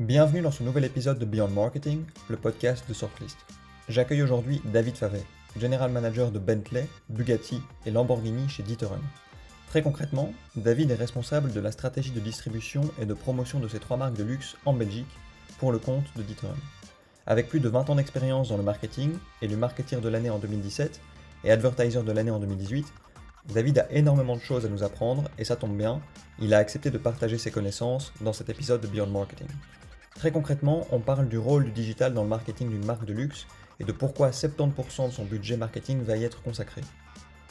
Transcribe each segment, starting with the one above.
Bienvenue dans ce nouvel épisode de Beyond Marketing, le podcast de Sortlist. J'accueille aujourd'hui David Favet, General Manager de Bentley, Bugatti et Lamborghini chez D'Ieteren. Très concrètement, David est responsable de la stratégie de distribution et de promotion de ces trois marques de luxe en Belgique pour le compte de D'Ieteren. Avec plus de 20 ans d'expérience dans le marketing, élu marketeer de l'année en 2017 et advertiser de l'année en 2018, David a énormément de choses à nous apprendre et ça tombe bien, il a accepté de partager ses connaissances dans cet épisode de Beyond Marketing. Très concrètement, on parle du rôle du digital dans le marketing d'une marque de luxe et de pourquoi 70% de son budget marketing va y être consacré.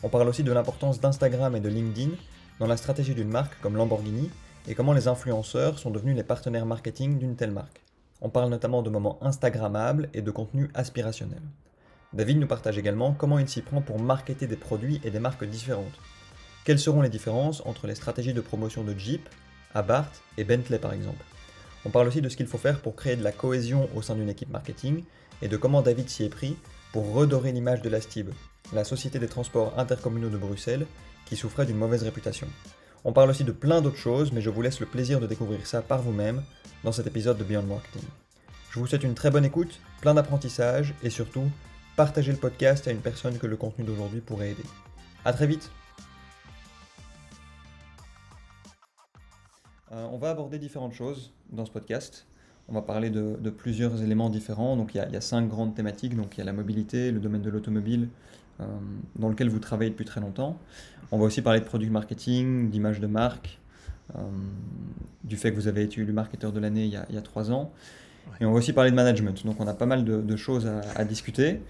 On parle aussi de l'importance d'Instagram et de LinkedIn dans la stratégie d'une marque comme Lamborghini et comment les influenceurs sont devenus les partenaires marketing d'une telle marque. On parle notamment de moments Instagrammables et de contenu aspirationnel. David nous partage également comment il s'y prend pour marketer des produits et des marques différentes. Quelles seront les différences entre les stratégies de promotion de Jeep, Abarth et Bentley par exemple? On parle aussi de ce qu'il faut faire pour créer de la cohésion au sein d'une équipe marketing et de comment David s'y est pris pour redorer l'image de la STIB, la Société des Transports Intercommunaux de Bruxelles, qui souffrait d'une mauvaise réputation. On parle aussi de plein d'autres choses, mais je vous laisse le plaisir de découvrir ça par vous-même dans cet épisode de Beyond Marketing. Je vous souhaite une très bonne écoute, plein d'apprentissage et surtout, partagez le podcast à une personne que le contenu d'aujourd'hui pourrait aider. A très vite Euh, on va aborder différentes choses dans ce podcast. On va parler de, plusieurs éléments différents. Donc il y, a, cinq grandes thématiques. Donc il y a la mobilité, le domaine de l'automobile, euh, dans lequel vous travaillez depuis très longtemps. On va aussi parler de product marketing, d'image de marque, euh, du fait que vous avez été élu marketeur de l'année il, y a trois ans. Et on va aussi parler de management. Donc on a pas mal de, choses à, discuter.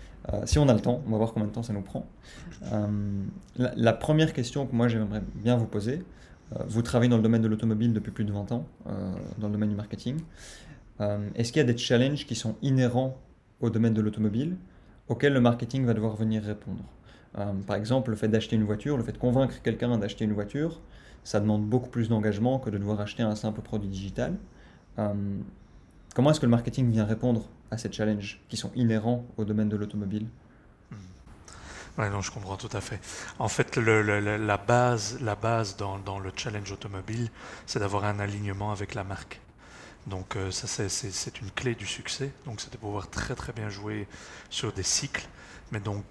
si on a le temps, on va voir combien de temps ça nous prend. la, première question que moi j'aimerais bien vous poser, vous travaillez dans le domaine de l'automobile depuis plus de 20 ans, euh, dans le domaine du marketing. Euh, est-ce qu'il y a des challenges qui sont inhérents au domaine de l'automobile auxquels le marketing va devoir venir répondre Par exemple, le fait d'acheter une voiture, le fait de convaincre quelqu'un d'acheter une voiture, ça demande beaucoup plus d'engagement que de devoir acheter un simple produit digital. comment est-ce que le marketing vient répondre à ces challenges qui sont inhérents au domaine de l'automobile? Oui, non, je comprends tout à fait. En fait, la base, la base dans, le challenge automobile, c'est d'avoir un alignement avec la marque. Donc euh, ça, c'est une clé du succès. Donc c'est de pouvoir très très bien jouer sur des cycles. Mais donc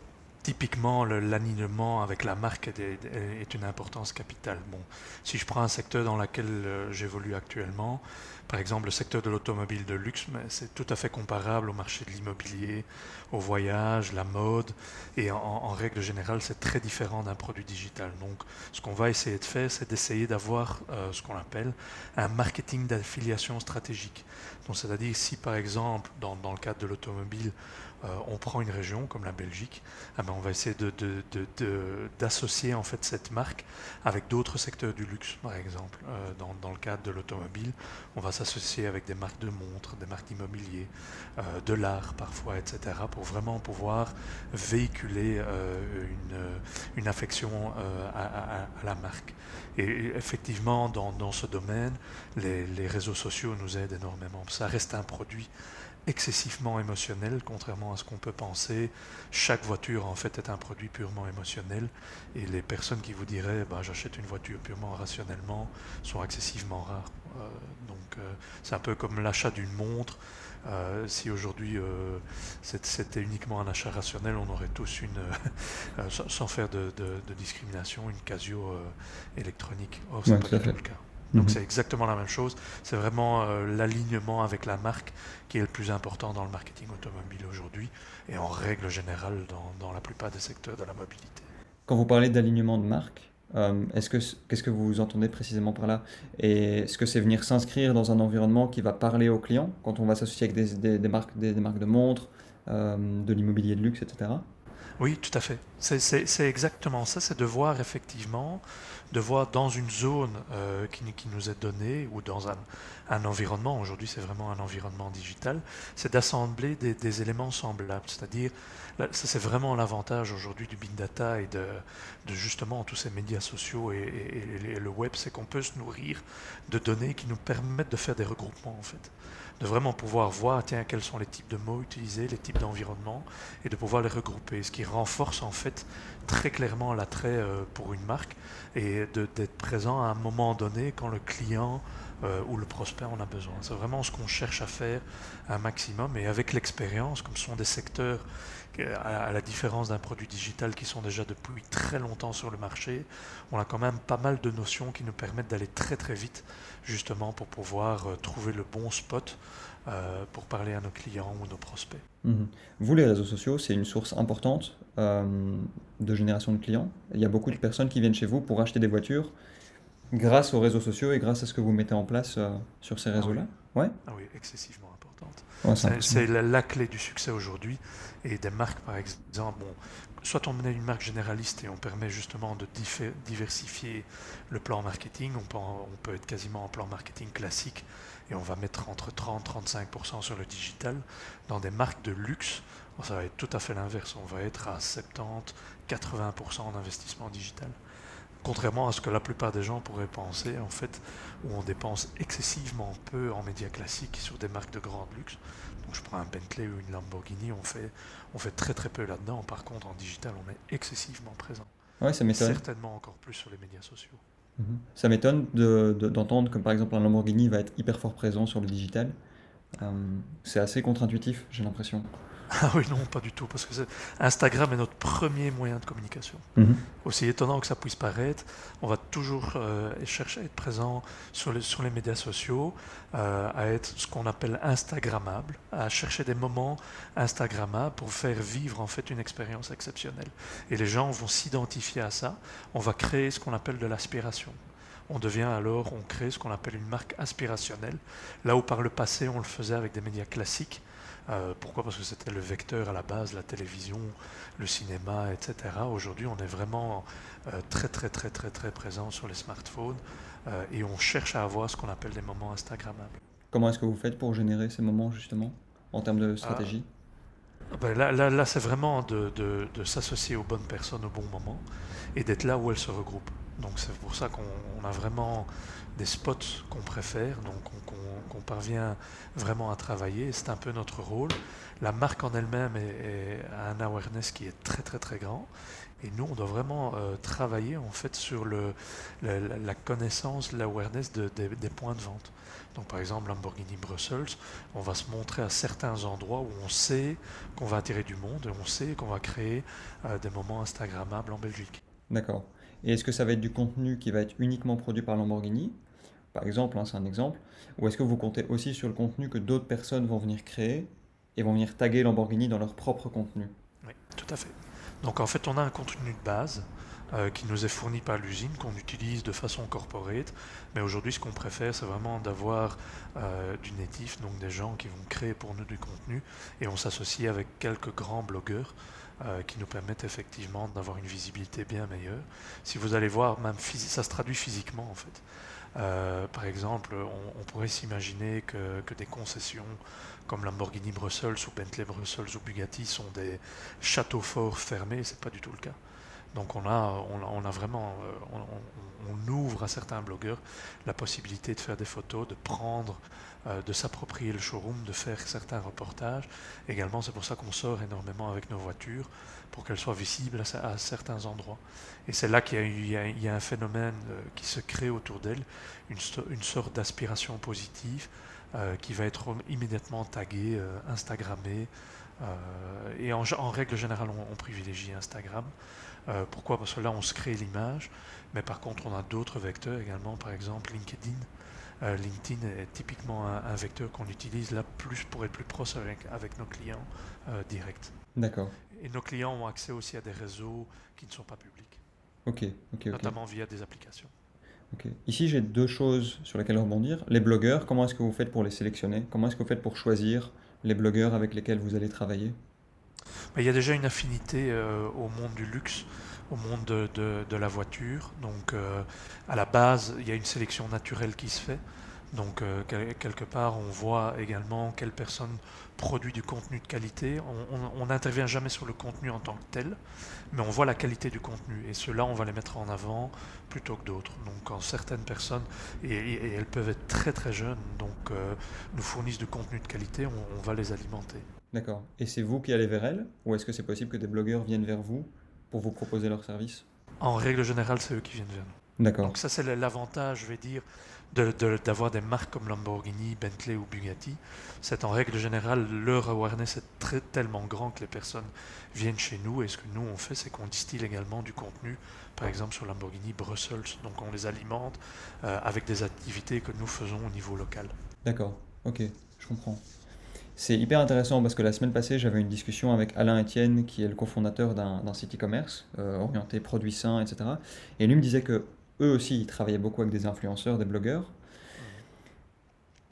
typiquement, l'alignement avec la marque est, est, une importance capitale. Bon, si je prends un secteur dans lequel euh, j'évolue actuellement, par exemple, le secteur de l'automobile de luxe, c'est tout à fait comparable au marché de l'immobilier, au voyage, la mode, et en, règle générale, c'est très différent d'un produit digital. Donc, ce qu'on va essayer de faire, c'est d'essayer d'avoir euh, ce qu'on appelle un marketing d'affiliation stratégique. Donc, c'est-à-dire si, par exemple, dans, dans le cadre de l'automobile, on prend une région comme la Belgique, ah ben, on va essayer d'associer de, en fait cette marque avec d'autres secteurs du luxe, par exemple. Euh, dans, le cadre de l'automobile, on va s'associer avec des marques de montres, des marques d'immobilier, euh, de l'art parfois, etc., pour vraiment pouvoir véhiculer une, affection à, la marque. Et effectivement, dans, ce domaine, les, les réseaux sociaux nous aident énormément. Ça reste un produit excessivement émotionnel, contrairement à ce qu'on peut penser. Chaque voiture, en fait, est un produit purement émotionnel. Et les personnes qui vous diraient bah, j'achète une voiture purement rationnellement sont excessivement rares. Euh, donc, euh, c'est un peu comme l'achat d'une montre. Euh, si aujourd'hui c'était uniquement un achat rationnel, on aurait tous une, sans faire de, discrimination, une Casio électronique. Or, c'est pas le cas. Donc mhm. c'est exactement la même chose. C'est vraiment euh, l'alignement avec la marque qui est le plus important dans le marketing automobile aujourd'hui et en règle générale dans, la plupart des secteurs de la mobilité. Quand vous parlez d'alignement de marque, euh, est-ce que qu'est-ce que vous entendez précisément par là? Et est-ce que c'est venir s'inscrire dans un environnement qui va parler aux clients quand on va s'associer avec des, marques, des, marques de montres, euh, de l'immobilier de luxe, etc. Oui, tout à fait. C'est exactement ça, c'est de voir effectivement, de voir dans une zone euh, qui, nous est donnée ou dans un, environnement, aujourd'hui c'est vraiment un environnement digital, c'est d'assembler des, éléments semblables. C'est-à-dire, ça c'est vraiment l'avantage aujourd'hui du big data et de, de, justement tous ces médias sociaux et, et le web, c'est qu'on peut se nourrir de données qui nous permettent de faire des regroupements en fait de vraiment pouvoir voir tiens, quels sont les types de mots utilisés, les types d'environnement, et de pouvoir les regrouper, ce qui renforce en fait très clairement l'attrait pour une marque et d'être présent à un moment donné quand le client ou le prospect en a besoin. C'est vraiment ce qu'on cherche à faire un maximum et avec l'expérience, comme ce sont des secteurs à la différence d'un produit digital qui sont déjà depuis très longtemps sur le marché, on a quand même pas mal de notions qui nous permettent d'aller très très vite justement pour pouvoir euh, trouver le bon spot euh, pour parler à nos clients ou nos prospects. Mhm. Vous, les réseaux sociaux, c'est une source importante euh, de génération de clients. Il y a beaucoup de personnes qui viennent chez vous pour acheter des voitures grâce aux réseaux sociaux et grâce à ce que vous mettez en place sur ces ah réseaux-là. ouais ah oui, excessivement importante. c'est la, clé du succès aujourd'hui et des marques, par exemple, bon, soit on est une marque généraliste et on permet justement de diversifier le plan marketing, on peut, on peut être quasiment en plan marketing classique et on va mettre entre 30-35% sur le digital. Dans des marques de luxe, ça va être tout à fait l'inverse, on va être à 70-80% en investissement digital. Contrairement à ce que la plupart des gens pourraient penser, en fait, où on dépense excessivement peu en médias classiques sur des marques de grande luxe. Donc je prends un Bentley ou une Lamborghini, on fait, on fait très très peu là-dedans. Par contre, en digital, on est excessivement présent. Ouais, ça m'étonne. Certainement encore plus sur les médias sociaux. Mhm. Ça m'étonne d'entendre que par exemple un Lamborghini va être hyper fort présent sur le digital. Euh, c'est assez contre-intuitif, j'ai l'impression. Ah oui, non, pas du tout, parce que Instagram est notre premier moyen de communication. Mhm. Aussi étonnant que ça puisse paraître, on va toujours euh, chercher à être présent sur les, sur les médias sociaux, euh, à être ce qu'on appelle Instagrammable, à chercher des moments Instagrammables pour faire vivre en fait une expérience exceptionnelle. Et les gens vont s'identifier à ça. On va créer ce qu'on appelle de l'aspiration on devient alors, on crée ce qu'on appelle une marque aspirationnelle. Là où par le passé, on le faisait avec des médias classiques, euh, pourquoi? Parce que c'était le vecteur à la base, la télévision, le cinéma, etc. Aujourd'hui, on est vraiment euh, très très très très très présent sur les smartphones euh, et on cherche à avoir ce qu'on appelle des moments Instagrammables. Comment est-ce que vous faites pour générer ces moments justement en termes de stratégie? Ah, ben là, là, là c'est vraiment de, de, de s'associer aux bonnes personnes au bon moment et d'être là où elles se regroupent. Donc c'est pour ça qu'on a vraiment des spots qu'on préfère, donc qu'on parvient vraiment à travailler. C'est un peu notre rôle. La marque en elle-même a un awareness qui est très très très grand. Et nous, on doit vraiment euh, travailler en fait sur la, connaissance, l'awareness des points de vente. Donc par exemple, Lamborghini Brussels, on va se montrer à certains endroits où on sait qu'on va attirer du monde et on sait qu'on va créer euh, des moments Instagrammables en Belgique. D'accord. Et est-ce que ça va être du contenu qui va être uniquement produit par Lamborghini? Par exemple, hein, c'est un exemple, ou est-ce que vous comptez aussi sur le contenu que d'autres personnes vont venir créer et vont venir taguer Lamborghini dans leur propre contenu? Oui, tout à fait. Donc en fait, on a un contenu de base euh, qui nous est fourni par l'usine, qu'on utilise de façon corporate, mais aujourd'hui, ce qu'on préfère, c'est vraiment d'avoir euh, du natif, donc des gens qui vont créer pour nous du contenu, et on s'associe avec quelques grands blogueurs euh, qui nous permettent effectivement d'avoir une visibilité bien meilleure. Si vous allez voir, même ça se traduit physiquement en fait. Euh, par exemple, on, pourrait s'imaginer que, des concessions comme Lamborghini Brussels ou Bentley Brussels ou Bugatti sont des châteaux forts fermés, c'est pas du tout le cas. Donc on a, on a, vraiment, euh, on, ouvre à certains blogueurs la possibilité de faire des photos, de prendre, euh, de s'approprier le showroom, de faire certains reportages. Également, c'est pour ça qu'on sort énormément avec nos voitures pour qu'elles soient visibles à, certains endroits. Et c'est là qu'il y, a un phénomène euh, qui se crée autour d'elle, une, sorte d'aspiration positive euh, qui va être immédiatement taguée, Instagrammée. et en, règle générale, on, privilégie Instagram. pourquoi? Parce que là, on se crée l'image, mais par contre, on a d'autres vecteurs également, par exemple LinkedIn. LinkedIn est typiquement un, vecteur qu'on utilise là plus pour être plus proche avec, avec nos clients directs. D'accord. Et nos clients ont accès aussi à des réseaux qui ne sont pas publics. Ok, ok, Notamment via des applications. Ok. Ici, j'ai deux choses sur lesquelles rebondir. Les blogueurs, comment est-ce que vous faites pour les sélectionner? Comment est-ce que vous faites pour choisir les blogueurs avec lesquels vous allez travailler? Il y a déjà une affinité euh, au monde du luxe, au monde de, la voiture. Donc, euh, à la base, il y a une sélection naturelle qui se fait. Donc, euh, quelque part, on voit également quelle personne produit du contenu de qualité. On n'intervient jamais sur le contenu en tant que tel, mais on voit la qualité du contenu. Et ceux-là, on va les mettre en avant plutôt que d'autres. Donc, quand certaines personnes, et, elles peuvent être très très jeunes, donc euh, nous fournissent du contenu de qualité, on, va les alimenter. D'accord. Et c'est vous qui allez vers elles Ou est-ce que c'est possible que des blogueurs viennent vers vous pour vous proposer leurs services En règle générale, c'est eux qui viennent vers nous. D'accord. Donc ça, c'est l'avantage, je vais dire, d'avoir des marques comme Lamborghini, Bentley ou Bugatti. C'est en règle générale, leur awareness est très, tellement grand que les personnes viennent chez nous. Et ce que nous, on fait, c'est qu'on distille également du contenu, par exemple sur Lamborghini Brussels. Donc on les alimente euh, avec des activités que nous faisons au niveau local. D'accord, ok, je comprends. C'est hyper intéressant parce que la semaine passée, j'avais une discussion avec Alain Etienne, qui est le cofondateur d'un site e-commerce euh, orienté produits sains, etc. Et lui me disait que eux aussi, ils travaillaient beaucoup avec des influenceurs, des blogueurs.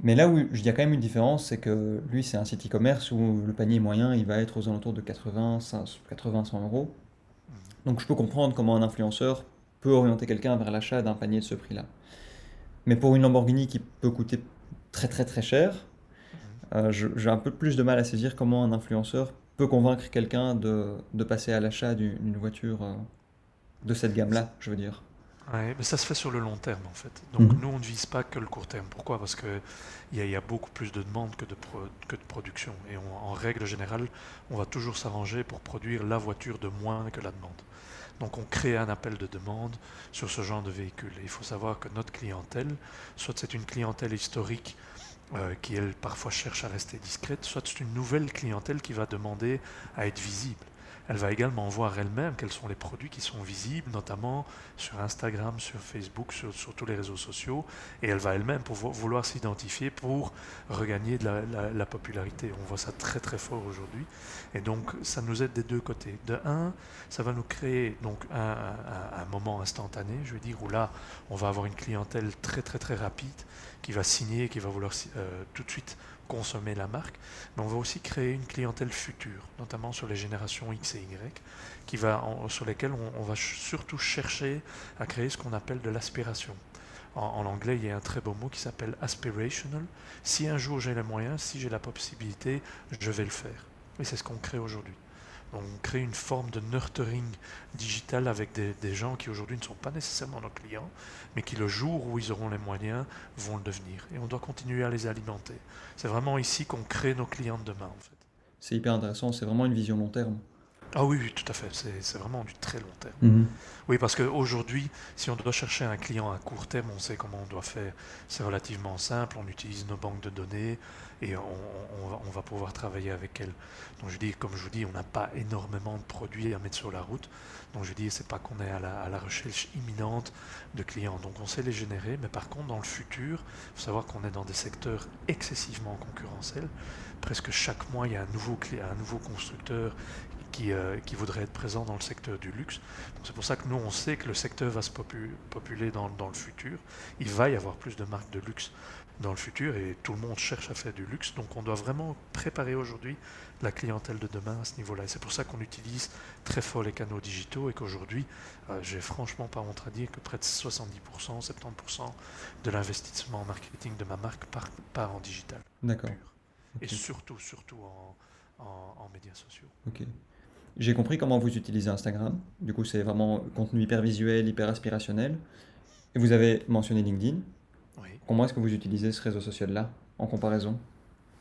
Mais là où il y a quand même une différence, c'est que lui, c'est un site e-commerce où le panier moyen, il va être aux alentours de 80, 80 100 euros. Donc je peux comprendre comment un influenceur peut orienter quelqu'un vers l'achat d'un panier de ce prix-là. Mais pour une Lamborghini qui peut coûter très très très cher, j'ai un peu plus de mal à saisir comment un influenceur peut convaincre quelqu'un de, de, passer à l'achat d'une voiture euh, de cette gamme-là, je veux dire. Ouais, mais ça se fait sur le long terme en fait. Donc mhm. nous, on ne vise pas que le court terme. Pourquoi? Parce qu'il y, a, y a beaucoup plus de demandes que de, que de production. Et en règle générale, on va toujours s'arranger pour produire la voiture de moins que la demande. Donc on crée un appel de demande sur ce genre de véhicule. Et il faut savoir que notre clientèle, soit c'est une clientèle historique euh, qui, elle, parfois cherche à rester discrète, soit c'est une nouvelle clientèle qui va demander à être visible. Elle va également voir elle-même quels sont les produits qui sont visibles, notamment sur Instagram, sur Facebook, sur, tous les réseaux sociaux, et elle va elle-même vouloir s'identifier pour regagner de la, popularité. On voit ça très très fort aujourd'hui, et donc ça nous aide des deux côtés. De un, ça va nous créer donc un, un moment instantané, je veux dire, où là, on va avoir une clientèle très très très rapide qui va signer, qui va vouloir euh, tout de suite consommer la marque, mais on va aussi créer une clientèle future, notamment sur les générations X et Y, qui va, sur lesquelles on, va surtout chercher à créer ce qu'on appelle de l'aspiration. En, en, anglais, il y a un très beau mot qui s'appelle aspirational. Si un jour j'ai les moyens, si j'ai la possibilité, je vais le faire. Et c'est ce qu'on crée aujourd'hui. On crée une forme de nurturing digital avec des, gens qui aujourd'hui ne sont pas nécessairement nos clients, mais qui le jour où ils auront les moyens vont le devenir. Et on doit continuer à les alimenter. C'est vraiment ici qu'on crée nos clients de demain en fait. C'est hyper intéressant, c'est vraiment une vision long terme. Ah oui, oui, tout à fait. C'est vraiment du très long terme. Mhm. Oui, parce qu'aujourd'hui, si on doit chercher un client à court terme, on sait comment on doit faire. C'est relativement simple. On utilise nos banques de données et on, va pouvoir travailler avec elles. Donc je dis, comme je vous dis, on n'a pas énormément de produits à mettre sur la route. Donc je dis, c'est pas qu'on est à la, recherche imminente de clients. Donc on sait les générer, mais par contre, dans le futur, il faut savoir qu'on est dans des secteurs excessivement concurrentiels. Presque chaque mois, il y a un nouveau, un nouveau constructeur qui, euh, qui voudraient être présents dans le secteur du luxe. C'est pour ça que nous, on sait que le secteur va se populer dans, le futur. Il va y avoir plus de marques de luxe dans le futur et tout le monde cherche à faire du luxe. Donc on doit vraiment préparer aujourd'hui la clientèle de demain à ce niveau-là. Et c'est pour ça qu'on utilise très fort les canaux digitaux et qu'aujourd'hui, euh, j'ai franchement pas honte à dire que près de 70%, 70% de l'investissement en marketing de ma marque part, part en digital. D'accord. Et surtout, surtout en, en, en médias sociaux. Ok. J'ai compris comment vous utilisez Instagram. Du coup, c'est vraiment contenu hyper visuel, hyper aspirationnel. Et vous avez mentionné LinkedIn. Oui. Comment est-ce que vous utilisez ce réseau social-là en comparaison?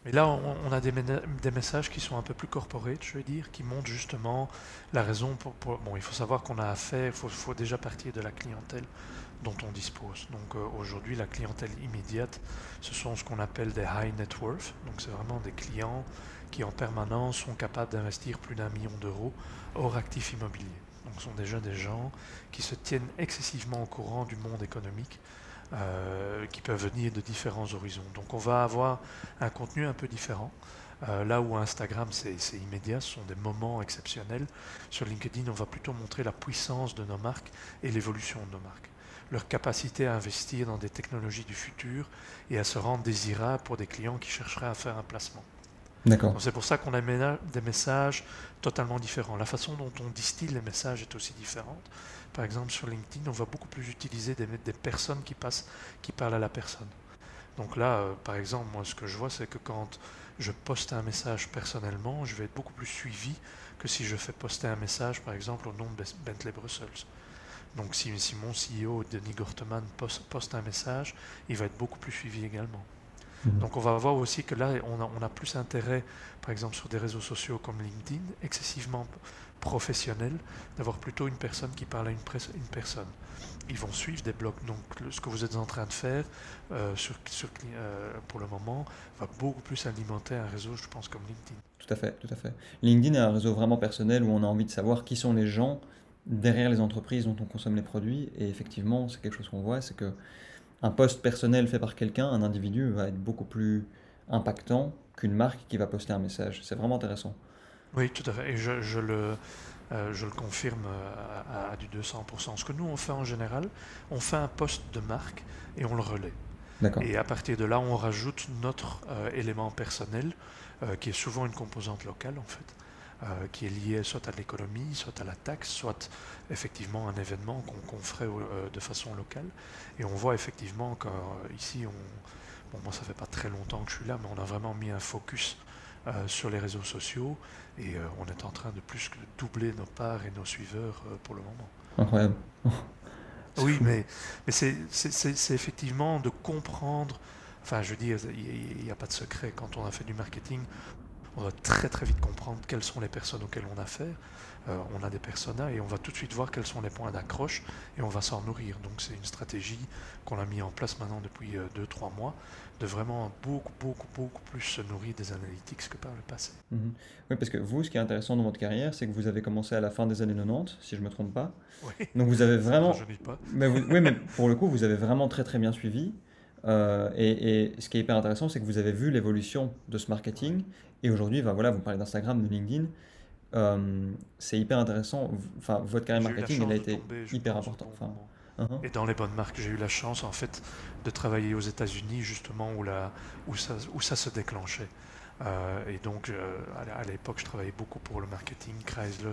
Mais là, on, a des, des, messages qui sont un peu plus corporate, je veux dire, qui montrent justement la raison pour... bon, il faut savoir qu'on a affaire, il faut, faut, déjà partir de la clientèle dont on dispose. Donc euh, aujourd'hui, la clientèle immédiate, ce sont ce qu'on appelle des high net worth. Donc c'est vraiment des clients qui en permanence sont capables d'investir plus d'un million d'euros hors actifs immobiliers. Donc ce sont déjà des gens qui se tiennent excessivement au courant du monde économique, euh, qui peuvent venir de différents horizons. Donc on va avoir un contenu un peu différent. Euh, là où Instagram, c'est immédiat, ce sont des moments exceptionnels. Sur LinkedIn, on va plutôt montrer la puissance de nos marques et l'évolution de nos marques leur capacité à investir dans des technologies du futur et à se rendre désirable pour des clients qui chercheraient à faire un placement. C'est pour ça qu'on a des messages totalement différents. La façon dont on distille les messages est aussi différente. Par exemple, sur LinkedIn, on va beaucoup plus utiliser des, personnes qui, parlent à la personne. Donc là, euh, par exemple, moi, ce que je vois, c'est que quand je poste un message personnellement, je vais être beaucoup plus suivi que si je fais poster un message, par exemple, au nom de Bentley Brussels. Donc si, mon CEO, Denis Gorteman, poste un message, il va être beaucoup plus suivi également. Mhm. Donc on va voir aussi que là, on a, on a, plus intérêt, par exemple sur des réseaux sociaux comme LinkedIn, excessivement professionnel, d'avoir plutôt une personne qui parle à une, une personne. Ils vont suivre des blogs. Donc ce que vous êtes en train de faire euh, sur, sur euh, pour le moment va beaucoup plus alimenter un réseau, je pense, comme LinkedIn. Tout à fait, tout à fait. LinkedIn est un réseau vraiment personnel où on a envie de savoir qui sont les gens derrière les entreprises dont on consomme les produits. Et effectivement, c'est quelque chose qu'on voit, c'est que un poste personnel fait par quelqu'un, un individu, va être beaucoup plus impactant qu'une marque qui va poster un message. C'est vraiment intéressant. Oui, tout à fait. Et je, je le, euh, je le confirme à, du 200%. Ce que nous, on fait en général, on fait un poste de marque et on le relaie. Et à partir de là, on rajoute notre euh, élément personnel, euh, qui est souvent une composante locale, en fait. Qui est lié soit à l'économie, soit à la taxe, soit effectivement un événement qu'on ferait de façon locale. Et on voit effectivement qu'ici, on, bon, moi ça fait pas très longtemps que je suis là, mais on a vraiment mis un focus euh, sur les réseaux sociaux et euh, on est en train de plus que doubler nos parts et nos suiveurs euh, pour le moment. Incroyable. oui, mais, mais c'est effectivement de comprendre, enfin je veux dire, il n'y a pas de secret, quand on a fait du marketing, on doit très très vite comprendre quelles sont les personnes auxquelles on a affaire. on a des personas et on va tout de suite voir quels sont les points d'accroche et on va s'en nourrir. Donc c'est une stratégie qu'on a mis en place maintenant depuis 2-3 mois de vraiment beaucoup, beaucoup, beaucoup plus se nourrir des analytics que par le passé. Mhm. Oui, parce que vous, ce qui est intéressant dans votre carrière, c'est que vous avez commencé à la fin des années 90, si je ne me trompe pas. Oui. Donc vous avez vraiment... Je pas. Mais oui, mais pour le coup, vous avez vraiment très très bien suivi. Euh, et, ce qui est hyper intéressant, c'est que vous avez vu l'évolution de ce marketing. Et aujourd'hui, ben voilà, vous parlez d'Instagram, de LinkedIn. Euh, c'est hyper intéressant. Enfin, votre carrière marketing, elle a été hyper importante. Enfin, Uh-huh. Et dans les bonnes marques, j'ai eu la chance en fait de travailler aux États-Unis justement où, la, où, ça, où ça se déclenchait. Euh, et donc euh, à l'époque, je travaillais beaucoup pour le marketing Chrysler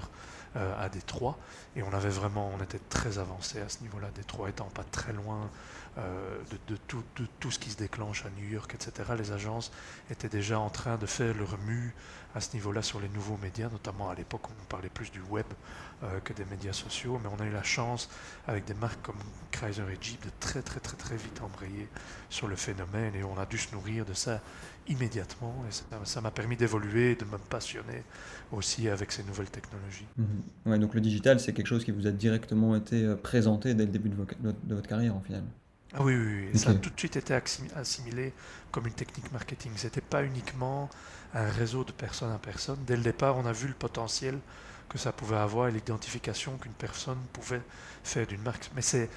euh, à Détroit et on avait vraiment, on était très avancé à ce niveau-là. Détroit étant pas très loin de, de, tout, de, tout, ce qui se déclenche à New York, etc. Les agences étaient déjà en train de faire le remue à ce niveau-là sur les nouveaux médias, notamment à l'époque où on parlait plus du web euh, que des médias sociaux, mais on a eu la chance, avec des marques comme Chrysler et Jeep, de très très très très vite embrayer sur le phénomène et on a dû se nourrir de ça immédiatement et ça m'a permis d'évoluer, de me passionner aussi avec ces nouvelles technologies. Mhm. Ouais, donc le digital, c'est quelque chose qui vous a directement été euh, présenté dès le début de, votre carrière en final. Ah oui, oui, oui. ça a tout de suite été assimilé comme une technique marketing. C'était pas uniquement un réseau de personne à personne. Dès le départ, on a vu le potentiel que ça pouvait avoir et l'identification qu'une personne pouvait faire d'une marque. Mais c'est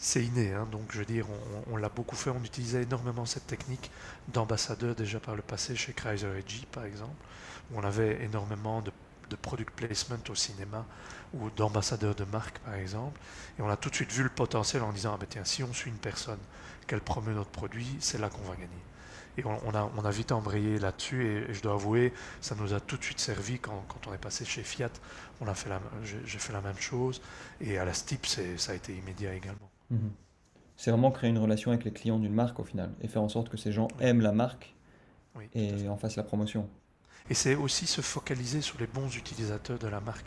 c'est inné, hein. donc je veux dire, on, l'a beaucoup fait, on utilisait énormément cette technique d'ambassadeur déjà par le passé chez Chrysler et Jeep par exemple, où on avait énormément de, de product placement au cinéma ou d'ambassadeurs de marque par exemple, et on a tout de suite vu le potentiel en disant, ah ben tiens, si on suit une personne, qu'elle promeut notre produit, c'est là qu'on va gagner. Et on, a, on a vite embrayé là-dessus et, je dois avouer, ça nous a tout de suite servi quand, quand on est passé chez Fiat. On a fait la, j'ai fait la même chose et à la STIP, ça a été immédiat également. Mhm. C'est vraiment créer une relation avec les clients d'une marque au final et faire en sorte que ces gens aiment la marque et en fassent la promotion. Et c'est aussi se focaliser sur les bons utilisateurs de la marque.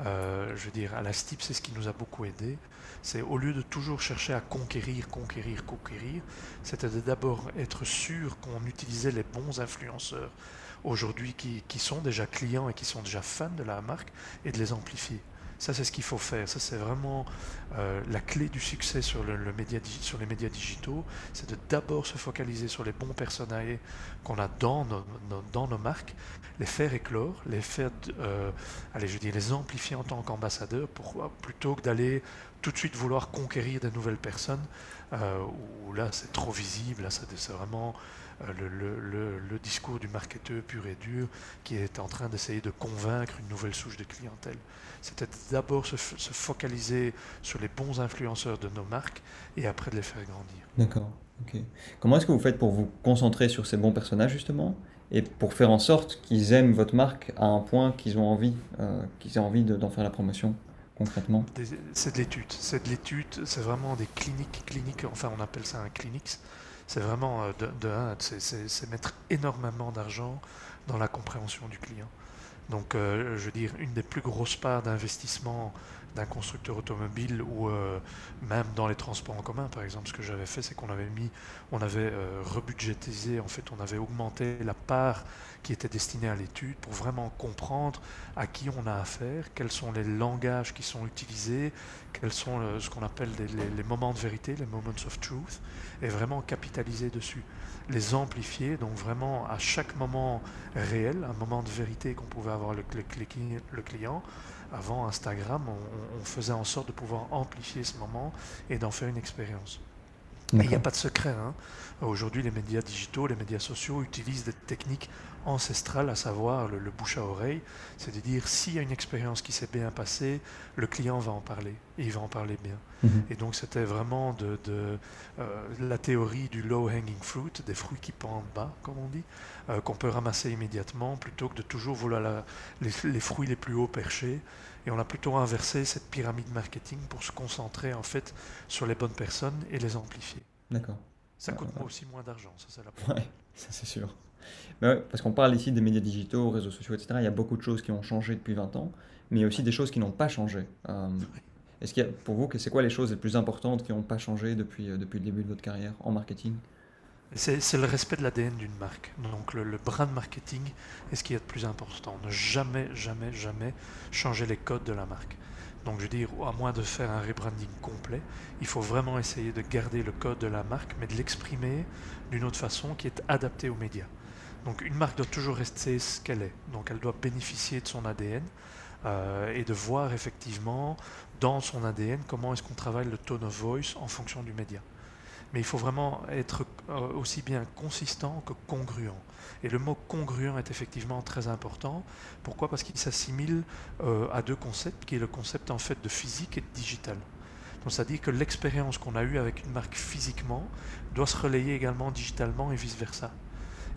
Euh, je veux dire, à la STIP, c'est ce qui nous a beaucoup aidé. C'est au lieu de toujours chercher à conquérir, conquérir, conquérir, c'était d'abord être sûr qu'on utilisait les bons influenceurs aujourd'hui qui, qui, sont déjà clients et qui sont déjà fans de la marque et de les amplifier. Ça, c'est ce qu'il faut faire. Ça, c'est vraiment euh, la clé du succès sur, le, média, sur les médias digitaux. C'est de d'abord se focaliser sur les bons personnages qu'on a dans nos, dans nos marques, les faire éclore, les faire, euh, allez, je dis, les amplifier en tant qu'ambassadeurs, pour, plutôt que d'aller tout de suite vouloir conquérir de nouvelles personnes, euh, où là, c'est trop visible. C'est vraiment euh, le, discours du marketeur pur et dur qui est en train d'essayer de convaincre une nouvelle souche de clientèle. C'était d'abord se, focaliser sur les bons influenceurs de nos marques et après de les faire grandir. D'accord. Comment est-ce que vous faites pour vous concentrer sur ces bons personnages justement et pour faire en sorte qu'ils aiment votre marque à un point qu'ils ont envie, euh, qu'ils aient envie d'en faire la promotion concrètement? C'est de l'étude. C'est de l'étude. C'est vraiment des cliniques, cliniques. Enfin, on appelle ça un clinics c'est vraiment euh, de, de c'est mettre énormément d'argent dans la compréhension du client. Donc, euh, je veux dire, une des plus grosses parts d'investissement d'un constructeur automobile ou euh, même dans les transports en commun, par exemple, ce que j'avais fait, c'est qu'on avait mis, on avait euh, rebudgétisé, en fait, on avait augmenté la part qui était destinée à l'étude pour vraiment comprendre à qui on a affaire, quels sont les langages qui sont utilisés, quels sont ce qu'on appelle les, moments de vérité, les moments of truth, et vraiment capitaliser dessus, les amplifier, donc vraiment à chaque moment réel, un moment de vérité qu'on pouvait avoir le, le client avant Instagram, on, faisait en sorte de pouvoir amplifier ce moment et d'en faire une expérience. Il n'y a pas de secret. Hein. Aujourd'hui, les médias digitaux, les médias sociaux utilisent des techniques ancestrales, à savoir le, bouche à oreille. C'est à dire, s'il y a une expérience qui s'est bien passée, le client va en parler, et il va en parler bien. Mhm. Et donc, c'était vraiment de, euh, la théorie du low-hanging fruit, des fruits qui pendent bas, comme on dit, euh, qu'on peut ramasser immédiatement, plutôt que de toujours vouloir les, les, fruits les plus hauts perchés. Et on a plutôt inversé cette pyramide marketing pour se concentrer en fait sur les bonnes personnes et les amplifier. D'accord. Ça coûte aussi moins d'argent, ça c'est la Ouais, ça c'est sûr. parce qu'on parle ici des médias digitaux, réseaux sociaux, etc. Il y a beaucoup de choses qui ont changé depuis 20 ans, mais il y a aussi des choses qui n'ont pas changé. Euh, est-ce qu'il y a, pour vous, c'est quoi les choses les plus importantes qui n'ont pas changé depuis, euh, depuis le début de votre carrière en marketing? C'est le respect de l'ADN d'une marque. Donc le, le, brand marketing est ce qu'il y a de plus important. Ne jamais, jamais, jamais changer les codes de la marque. Donc je veux dire, à moins de faire un rebranding complet, il faut vraiment essayer de garder le code de la marque, mais de l'exprimer d'une autre façon qui est adaptée aux médias. Donc une marque doit toujours rester ce qu'elle est. Donc elle doit bénéficier de son ADN euh, et de voir effectivement dans son ADN comment est-ce qu'on travaille le tone of voice en fonction du média mais il faut vraiment être aussi bien consistant que congruent. Et le mot congruent est effectivement très important. Pourquoi? Parce qu'il s'assimile euh, à deux concepts, qui est le concept en fait de physique et de digital. Donc ça dit que l'expérience qu'on a eue avec une marque physiquement doit se relayer également digitalement et vice-versa.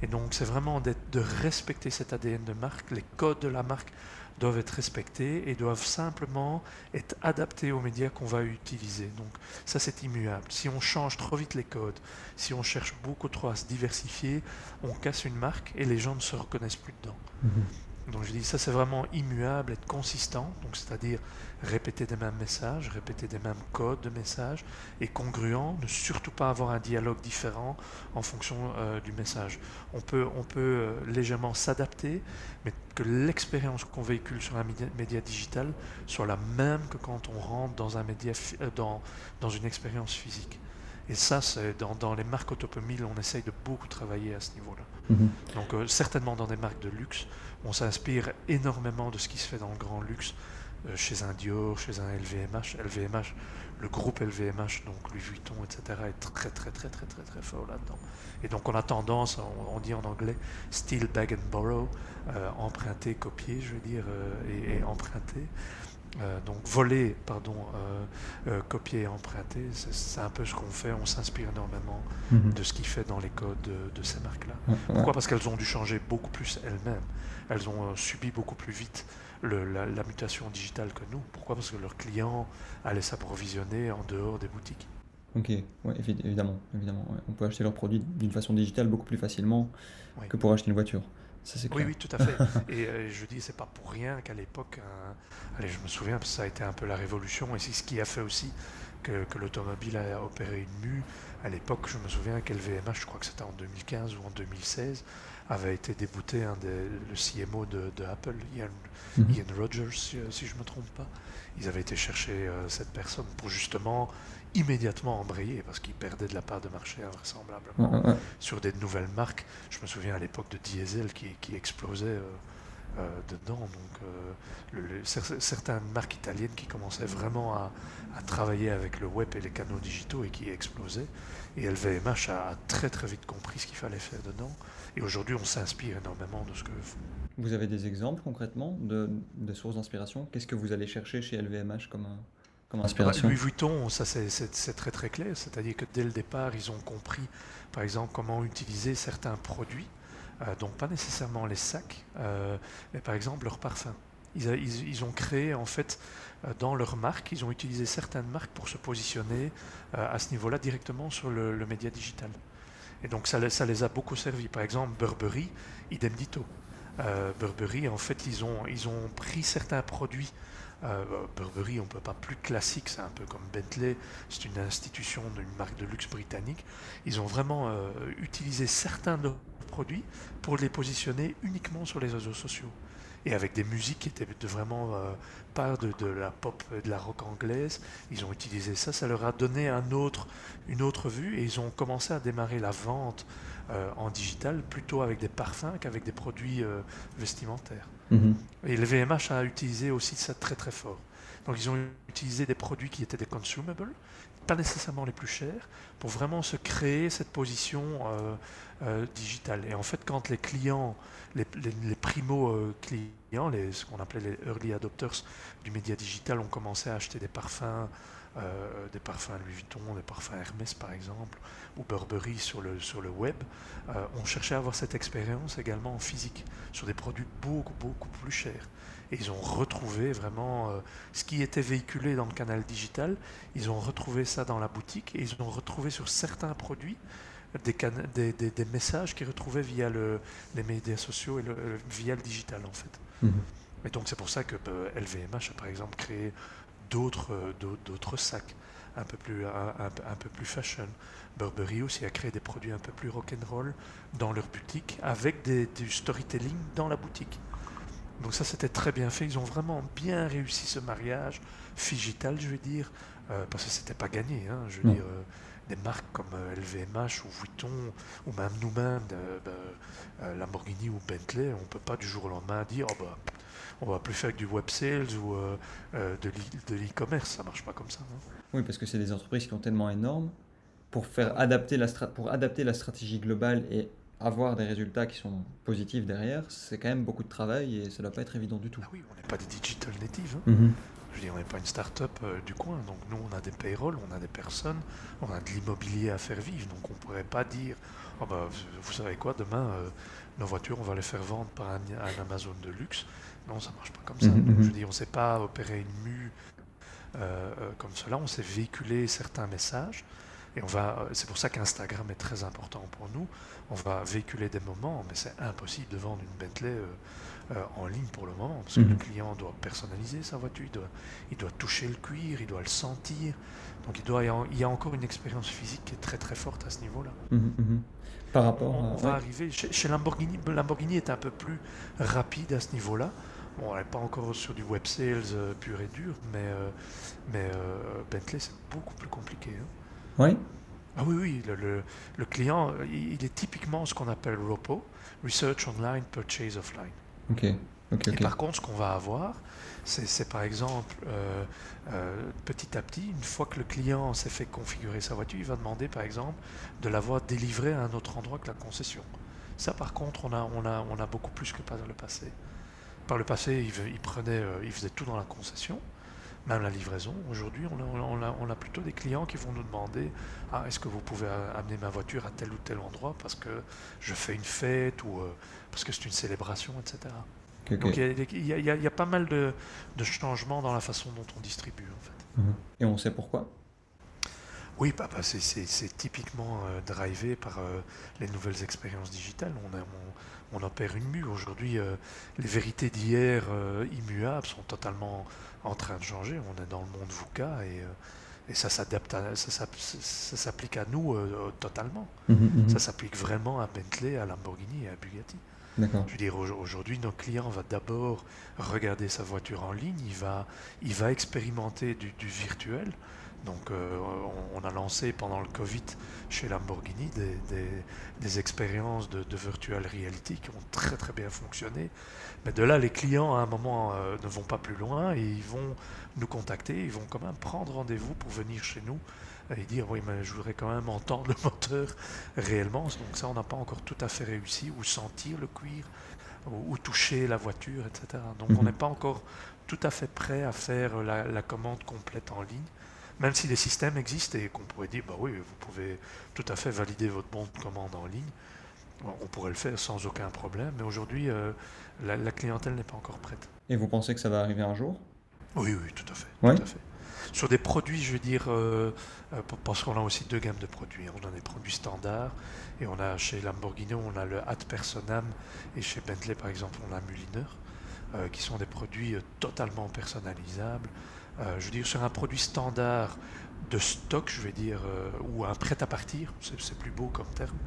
Et donc c'est vraiment de respecter cet ADN de marque, les codes de la marque doivent être respectés et doivent simplement être adaptés aux médias qu'on va utiliser. Donc ça c'est immuable. Si on change trop vite les codes, si on cherche beaucoup trop à se diversifier, on casse une marque et les gens ne se reconnaissent plus dedans. Mhm. Donc je dis ça c'est vraiment immuable, être consistant, donc c'est-à-dire répéter des mêmes messages, répéter des mêmes codes de messages et congruent, ne surtout pas avoir un dialogue différent en fonction euh, du message. On peut, on peut euh, légèrement s'adapter, mais que l'expérience qu'on véhicule sur un média, digital soit la même que quand on rentre dans un média euh, dans, dans une expérience physique. Et ça, c'est dans, dans, les marques automobiles, on essaye de beaucoup travailler à ce niveau-là. Mhm. Donc certainement dans des marques de luxe, on s'inspire énormément de ce qui se fait dans le grand luxe, euh, chez un Dior, chez un LVMH. LVMH, le groupe LVMH, donc Louis Vuitton, etc., est très très très très très très fort là-dedans. Et donc on a tendance, on, dit en anglais, steal, bag and borrow, euh, emprunter, copier, je veux dire, euh, et, emprunter. Donc voler, pardon, copier et emprunter, c'est un peu ce qu'on fait. On s'inspire énormément mhm. de ce qui fait dans les codes de, ces marques-là. Pourquoi? Parce qu'elles ont dû changer beaucoup plus elles-mêmes. Elles ont subi beaucoup plus vite la, mutation digitale que nous. Pourquoi? Parce que leurs clients allaient s'approvisionner en dehors des boutiques. Ok, ouais, évidemment. évidemment On peut acheter leurs produits d'une façon digitale beaucoup plus facilement que pour acheter une voiture. Ça, oui, oui, tout à fait. et euh, je dis, c'est pas pour rien qu'à l'époque, allez, je me souviens, parce que ça a été un peu la révolution, et c'est ce qui a fait aussi que, que l'automobile a opéré une mue. À l'époque, je me souviens qu'LVMH, je crois que c'était en 2015 ou en 2016, avait été débouté des, le CMO de, de Apple, Ian, mhm. Ian Rogers, si, je ne me trompe pas. Ils avaient été chercher euh, cette personne pour justement immédiatement embrayer parce qu'ils perdaient de la part de marché invraisemblablement sur des nouvelles marques. Je me souviens à l'époque de Diesel qui, qui explosait euh, euh, dedans. Donc, certaines marques italiennes qui commençaient vraiment à, à, travailler avec le web et les canaux digitaux et qui explosaient. Et LVMH a très très vite compris ce qu'il fallait faire dedans. Et aujourd'hui, on s'inspire énormément de ce que font. Vous avez des exemples concrètement de, sources d'inspiration? Qu'est-ce que vous allez chercher chez LVMH comme, comme inspiration Louis Vuitton, ça c'est très très clair. C'est-à-dire que dès le départ, ils ont compris, par exemple, comment utiliser certains produits. Euh, donc pas nécessairement les sacs, euh, mais par exemple leurs parfums. Ils, ils, ont créé en fait euh, dans leur marque, ils ont utilisé certaines marques pour se positionner à ce niveau-là directement sur le, le média digital. Et donc ça, ça, les a beaucoup servi. Par exemple, Burberry, idem dito. Euh, Burberry, en fait, ils ont, ils ont pris certains produits Euh, Burberry, on ne peut pas plus classique, c'est un peu comme Bentley, c'est une institution d'une marque de luxe britannique. Ils ont vraiment euh, utilisé certains de leurs produits pour les positionner uniquement sur les réseaux sociaux. Et avec des musiques qui étaient de vraiment euh, pas de, de, la pop, de la rock anglaise, ils ont utilisé ça, ça leur a donné un autre, une autre vue et ils ont commencé à démarrer la vente en digital plutôt avec des parfums qu'avec des produits vestimentaires. Mhm. Et le VMH a utilisé aussi ça très très fort. Donc ils ont utilisé des produits qui étaient des consumables, pas nécessairement les plus chers, pour vraiment se créer cette position euh, euh, digitale. Et en fait, quand les clients, les, les, primo-clients, les, ce qu'on appelait les early adopters du média digital, ont commencé à acheter des parfums euh, des parfums Louis Vuitton, des parfums Hermès par exemple, ou Burberry sur le, sur le web, euh, on cherchait à avoir cette expérience également en physique, sur des produits beaucoup, beaucoup plus chers. Et ils ont retrouvé vraiment euh, ce qui était véhiculé dans le canal digital, ils ont retrouvé ça dans la boutique et ils ont retrouvé sur certains produits des, des, des, messages qu'ils retrouvaient via le, les médias sociaux et le, via le digital en fait. Et donc c'est pour ça que LVMH a par exemple créé d'autres, euh, d'autres sacs un peu plus, un, peu plus fashion. Burberry aussi a créé des produits un peu plus rock'n'roll dans leur boutique avec des, du storytelling dans la boutique. Donc ça c'était très bien fait. Ils ont vraiment bien réussi ce mariage figital, je veux dire, euh, parce que c'était pas gagné. Hein, je veux dire, euh, des marques comme LVMH ou Vuitton ou même nous-mêmes, Lamborghini ou Bentley, on peut pas du jour au lendemain dire oh bah on va plus faire du web sales ou euh, euh, de l'e-commerce. Ça marche pas comme ça. oui, parce que c'est des entreprises qui sont tellement énormes pour faire adapter la pour adapter la stratégie globale et avoir des résultats qui sont positifs derrière, c'est quand même beaucoup de travail et ça ne doit pas être évident du tout. Ah oui, on n'est pas des digital natives. Hein. Mhm. Je dis, on n'est pas une start-up euh, du coin. Donc nous, on a des payrolls, on a des personnes, on a de l'immobilier à faire vivre. Donc on ne pourrait pas dire, oh bah, vous savez quoi, demain, nos voitures, on va les faire vendre par un Amazon de luxe. Non, ça marche pas comme ça. Mhm, mhm. Je dis, on ne sait pas opérer une mue euh, euh, comme cela. On sait véhiculer certains messages. Et on va, euh, c'est pour ça qu'Instagram est très important pour nous. On va véhiculer des moments, mais c'est impossible de vendre une Bentley en ligne pour le moment, parce que le mhm. client doit personnaliser sa voiture, il doit, il doit, toucher le cuir, il doit le sentir. Donc il, doit, il y a encore une expérience physique qui est très très forte à ce niveau-là. Par rapport on, va arriver chez, chez, Lamborghini. Lamborghini est un peu plus rapide à ce niveau-là. Bon, on n'est pas encore sur du web sales euh, pur et dur, mais, euh, mais euh, Bentley, c'est beaucoup plus compliqué. Hein. Oui Ah oui, oui, le, le, client, il est typiquement ce qu'on appelle ROPO, Research Online, Purchase Offline. Ok. Okay, et par contre, ce qu'on va avoir, c'est par exemple, petit à petit, une fois que le client s'est fait configurer sa voiture, il va demander par exemple de l'avoir délivrée à un autre endroit que la concession. Ça, par contre, on a, on a, on a beaucoup plus que par le passé. Par le passé, il, prenait, euh, il faisait tout dans la concession, même la livraison. Aujourd'hui, on a, on, a, plutôt des clients qui vont nous demander ah, est-ce que vous pouvez amener ma voiture à tel ou tel endroit parce que je fais une fête ou euh, parce que c'est une célébration, etc. Donc il y, a pas mal de, changements dans la façon dont on distribue en fait. Mhm. Et on sait pourquoi? Oui, bah, bah c'est typiquement euh, drivé par les nouvelles expériences digitales. On, a, on opère une mue. Aujourd'hui, euh, les vérités d'hier euh, immuables sont totalement en train de changer. On est dans le monde VUCA et, euh, et ça s'adapte, ça, s'applique à nous totalement. Mmh, mmh, mmh. Ça s'applique vraiment à Bentley, à Lamborghini et à Bugatti. Je veux dire, aujourd'hui, notre client va d'abord regarder sa voiture en ligne, il va, il va expérimenter du, du virtuel. Donc euh, on, a lancé pendant le Covid chez Lamborghini des, expériences de, virtual reality qui ont très très bien fonctionné. Mais de là, les clients à un moment euh, ne vont pas plus loin et ils vont nous contacter, ils vont quand même prendre rendez-vous pour venir chez nous et dire oui mais je voudrais quand même entendre le moteur réellement. Donc ça on n'a pas encore tout à fait réussi, ou sentir le cuir, ou, toucher la voiture, etc. Donc on mhm. n'est pas encore tout à fait prêt à faire la commande complète en ligne même si les systèmes existent et qu'on pourrait dire, bah oui, vous pouvez tout à fait valider votre bon de commande en ligne, on pourrait le faire sans aucun problème, mais aujourd'hui, euh, la, clientèle n'est pas encore prête. Et vous pensez que ça va arriver un jour? Oui, oui, tout à fait. Tout à fait. Sur des produits, je veux dire, euh, euh, parce qu'on a aussi deux gammes de produits. On a des produits standards et on a chez Lamborghini, on a le Ad Personam et chez Bentley, par exemple, on a Mulliner. Qui sont des produits totalement personnalisables. je veux dire, sur un produit standard de stock, je vais dire, ou un prêt à partir, c'est plus beau comme terme,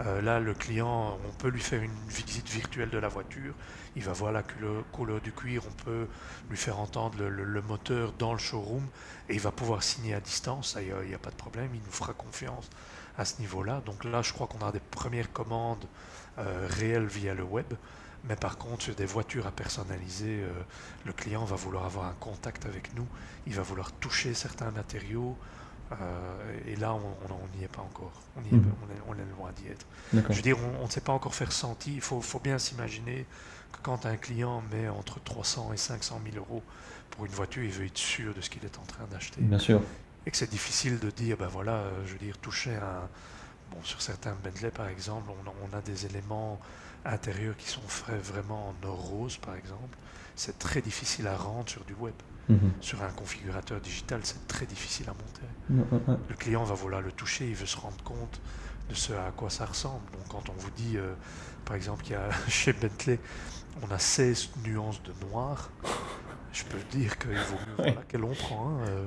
euh, là, le client, on peut lui faire une visite virtuelle de la voiture. Il va voir la couleur, du cuir. On peut lui faire entendre le, moteur dans le showroom et il va pouvoir signer à distance. Il n'y a, pas de problème. Il nous fera confiance à ce niveau-là. Donc là, je crois qu'on a des premières commandes euh, réelles via le web. Mais par contre, sur des voitures à personnaliser, euh, le client va vouloir avoir un contact avec nous. Il va vouloir toucher certains matériaux. Euh, et là, on n'y est pas encore. On, est, on, est, loin d'y être. Je veux dire, on ne sait pas encore faire senti. Il faut, faut bien s'imaginer que quand un client met entre 300 et 500 000 euros pour une voiture, il veut être sûr de ce qu'il est en train d'acheter. Bien sûr. Et que c'est difficile de dire, ben voilà, euh, je veux dire, toucher un. Bon, sur certains Bentley, par exemple, on a, des éléments intérieurs qui sont faits vraiment en or rose, par exemple. C'est très difficile à rendre sur du web. Mhm. Sur un configurateur digital, c'est très difficile à monter. Le client va vouloir le toucher, il veut se rendre compte de ce à quoi ça ressemble. Donc quand on vous dit, euh, par exemple, qu'il y a chez Bentley, on a 16 nuances de noir, je peux dire qu'il vaut mieux voir laquelle on prend. Hein, euh.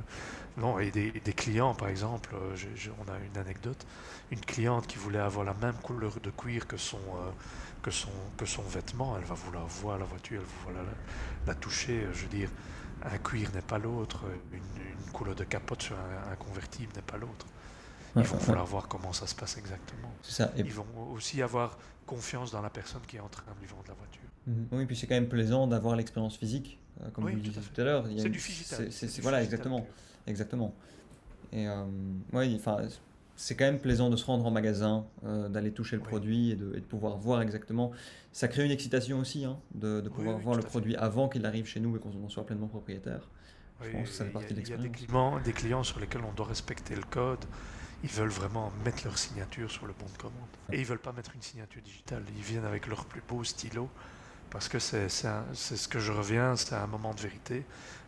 non, et des, clients, par exemple, euh, on a une anecdote, une cliente qui voulait avoir la même couleur de cuir que son, que son, que son vêtement, elle va vouloir voir la voiture, elle va vouloir la toucher, je veux dire un cuir n'est pas l'autre, une, couleur de capote sur un, convertible n'est pas l'autre. Ils vont vouloir voir comment ça se passe exactement. Ça. Ils vont aussi avoir confiance dans la personne qui est en train de lui vendre la voiture. Mhm. Oui, puis c'est quand même plaisant d'avoir l'expérience physique, euh, comme vous le disiez tout, à l'heure. C'est du physique. Voilà, exactement. Exactement. Et euh, oui, enfin, c'est quand même plaisant de se rendre en magasin, euh, d'aller toucher le produit et de, pouvoir voir exactement. Ça crée une excitation aussi, hein, de, pouvoir voir le produit avant qu'il arrive chez nous et qu'on en soit pleinement propriétaire. Je pense que ça fait partie de l'expérience. Il y a des clients, des clients sur lesquels on doit respecter le code. Ils veulent vraiment mettre leur signature sur le bon de commande. Et ils veulent pas mettre une signature digitale. Ils viennent avec leur plus beau stylo parce que c'est ce que je reviens, c'est un moment de vérité.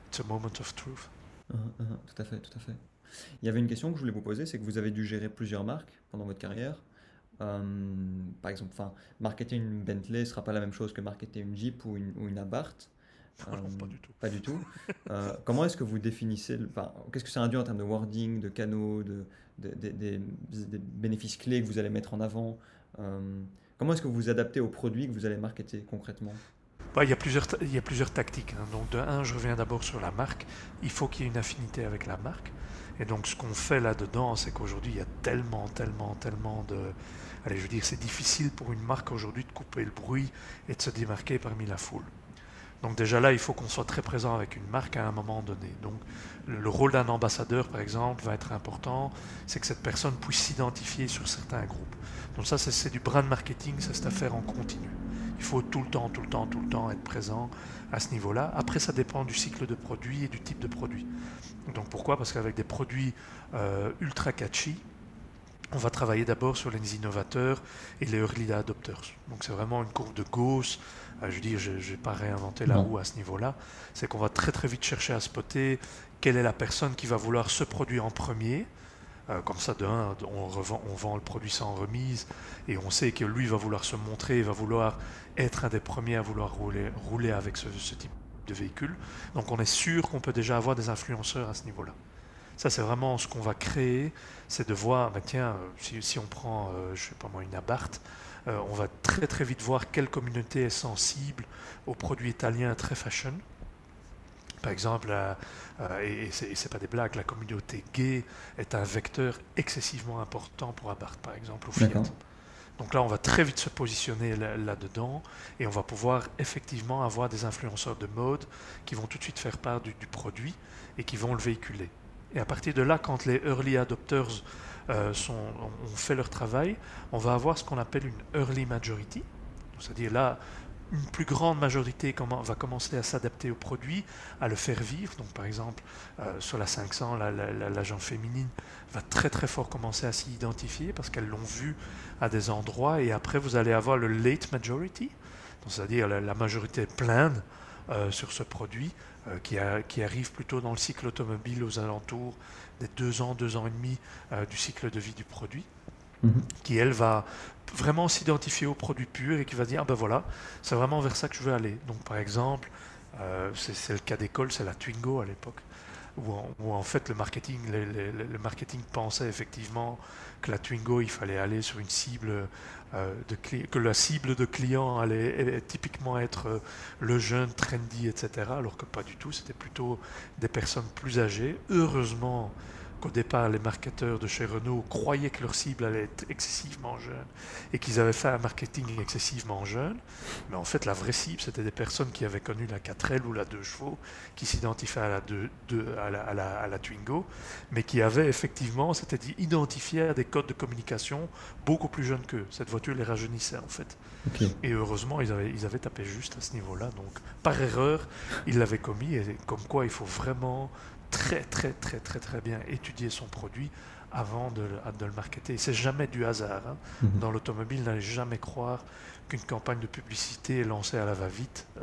It's a moment of truth. Uh-huh, uh-huh, tout à fait, tout à fait. Il y avait une question que je voulais vous poser, c'est que vous avez dû gérer plusieurs marques pendant votre carrière. Euh, par exemple, enfin, marketer une Bentley ne sera pas la même chose que marketer une Jeep ou une, ou une Abarth. Non, pas du tout. Pas du tout. Euh, comment est-ce que vous définissez, enfin, qu'est-ce que ça induit en termes de wording, de canaux, de, des bénéfices clés que vous allez mettre en avant? Euh, Comment est-ce que vous vous adaptez aux produits que vous allez marketer concrètement? Bah, il, y a plusieurs, il y a plusieurs tactiques. Hein. Donc, de un, je reviens d'abord sur la marque. Il faut qu'il y ait une affinité avec la marque. Et donc ce qu'on fait là-dedans, c'est qu'aujourd'hui, il y a tellement, tellement, tellement de... Allez, je veux dire, c'est difficile pour une marque aujourd'hui de couper le bruit et de se démarquer parmi la foule. Donc déjà là, il faut qu'on soit très présent avec une marque à un moment donné. Donc le rôle d'un ambassadeur, par exemple, va être important, c'est que cette personne puisse s'identifier sur certains groupes. Donc ça, c'est du brand marketing, c'est à faire en continu. Il faut tout le temps, tout le temps, tout le temps être présent à ce niveau-là. Après, ça dépend du cycle de produit et du type de produit. Donc pourquoi? Parce qu'avec des produits euh, ultra catchy, on va travailler d'abord sur les innovateurs et les early adopters. Donc c'est vraiment une courbe de Gauss. Euh, je dire, je n'ai pas réinventé la roue à ce niveau-là. C'est qu'on va très très vite chercher à spotter quelle est la personne qui va vouloir ce produit en premier. Euh, comme ça, de un, on, on vend le produit sans remise et on sait que lui va vouloir se montrer, va vouloir être un des premiers à vouloir rouler, rouler avec ce, ce type de véhicules. Donc on est sûr qu'on peut déjà avoir des influenceurs à ce niveau-là. Ça, c'est vraiment ce qu'on va créer, c'est de voir, bah, tiens, euh, si, on prend, euh, je sais pas moi, une Abarth, euh, on va très très vite voir quelle communauté est sensible aux produits italiens très fashion. Par exemple, et, et c'est pas des blagues, la communauté gay est un vecteur excessivement important pour Abarth, par exemple, au Fiat. Donc là, on va très vite se positionner là-dedans et on va pouvoir effectivement avoir des influenceurs de mode qui vont tout de suite faire part du, produit et qui vont le véhiculer. Et à partir de là, quand les early adopters euh, ont fait leur travail, on va avoir ce qu'on appelle une early majority. C'est-à-dire là, une plus grande majorité va commencer à s'adapter au produit, à le faire vivre. Donc, par exemple, euh, sur la 500, l'agent féminine va très très fort commencer à s'y identifier parce qu'elles l'ont vu à des endroits. Et après, vous allez avoir le late majority, c'est-à-dire la, majorité pleine euh, sur ce produit euh, qui, qui, arrive plutôt dans le cycle automobile aux alentours des deux ans, deux ans et demi du cycle de vie du produit. Mhm. qui elle va vraiment s'identifier au produit pur et qui va dire ah ben voilà, c'est vraiment vers ça que je veux aller. Donc par exemple, euh, c'est le cas d'école, c'est la Twingo à l'époque, où, en- fait le marketing, le, marketing pensait effectivement que la Twingo, il fallait aller sur une cible euh, de que la cible de client allait typiquement être euh, le jeune trendy, etc. Alors que pas du tout, c'était plutôt des personnes plus âgées. Heureusement qu'au départ, les marketeurs de chez Renault croyaient que leur cible allait être excessivement jeune et qu'ils avaient fait un marketing excessivement jeune. Mais en fait, la vraie cible, c'était des personnes qui avaient connu la 4L ou la 2 chevaux, qui s'identifiaient à la, 2, 2 à, la, à, la, à la Twingo, mais qui avaient effectivement, c'était dit, identifié à des codes de communication beaucoup plus jeunes qu'eux. Cette voiture les rajeunissait en fait. Et heureusement, ils avaient, ils avaient tapé juste à ce niveau-là. Donc, par erreur, ils l'avaient commis. Et comme quoi, il faut vraiment très, très, très, très, très bien étudier son produit avant de, le- de le marketer. Et c'est jamais du hasard. hein. Mhm. Dans l'automobile, n'allez jamais croire qu'une campagne de publicité est lancée à la va-vite. Euh,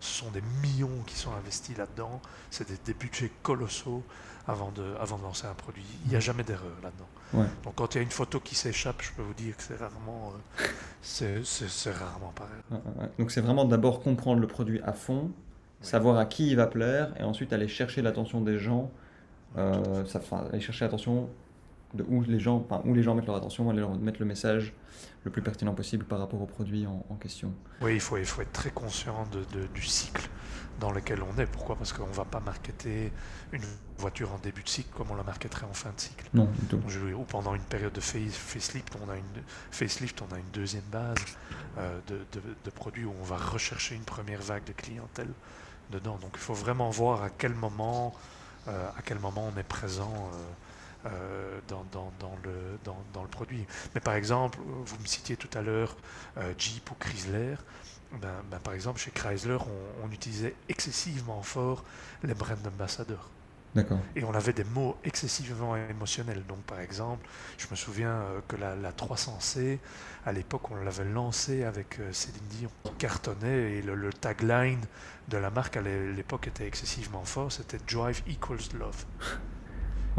ce sont des millions qui sont investis là-dedans. C'est des, des budgets colossaux avant de, avant de lancer un produit. Il n'y a jamais d'erreur là-dedans. Ouais. Donc quand il y a une photo qui s'échappe, je peux vous dire que c'est rarement, euh, c'est, rarement pareil. Donc c'est vraiment d'abord comprendre le produit à fond, savoir à qui il va plaire, et ensuite aller chercher l'attention des gens, euh, ça, enfin, aller chercher l'attention de où les gens, où les gens mettent leur attention, aller leur mettre le message le plus pertinent possible par rapport au produit en, en question. Oui, il faut, il faut être très conscient de, de- du cycle dans lequel on est. Pourquoi? Parce qu'on ne va pas marketer une voiture en début de cycle comme on la marketerait en fin de cycle. Non, du tout. Ou pendant une période de face- facelift, on a une, facelift, on a une deuxième base euh, de, de- de produits où on va rechercher une première vague de clientèle dedans. Donc il faut vraiment voir à quel moment, euh, à quel moment on est présent euh, dans, dans- dans le, dans, dans le produit. Mais par exemple, vous me citiez tout à l'heure euh, Jeep ou Chrysler. Ben, ben, par exemple, chez Chrysler, on, on utilisait excessivement fort les brand ambassadors. D'accord. Et on avait des mots excessivement émotionnels. Donc, par exemple, je me souviens euh, que la, la 300C, à l'époque, on l'avait lancée avec euh, Céline Dion, qui cartonnait, et le, le tagline de la marque à l'é- l'époque était excessivement fort, c'était Drive equals love.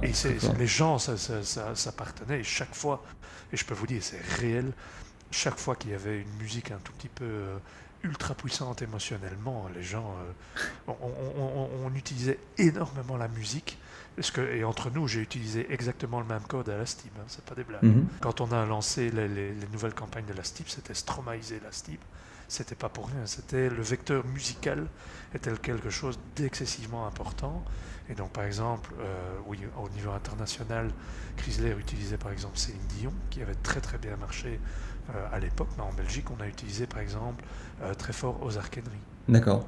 Ouais, Et les gens, ça, ça, ça, ça partenait, et chaque fois, et je peux vous dire, c'est réel, chaque fois qu'il y avait une musique un tout petit peu euh, ultra puissante émotionnellement, les gens, euh, on, on- on- on utilisait énormément la musique. Parce que, et entre nous, j'ai utilisé exactement le même code à la Steam, hein, c'est pas des blagues. Mhm. Quand on a lancé les, les- les nouvelles campagnes de la Steam, c'était stromaïser la Steam. C'était pas pour rien, c'était le vecteur musical était quelque chose d'excessivement important. Et donc, par exemple, euh, oui, au niveau international, Chrysler utilisait par exemple Céline Dion, qui avait très très bien marché euh, à l'époque. Mais en Belgique, on a utilisé par exemple euh, très fort aux Arkenry D'accord.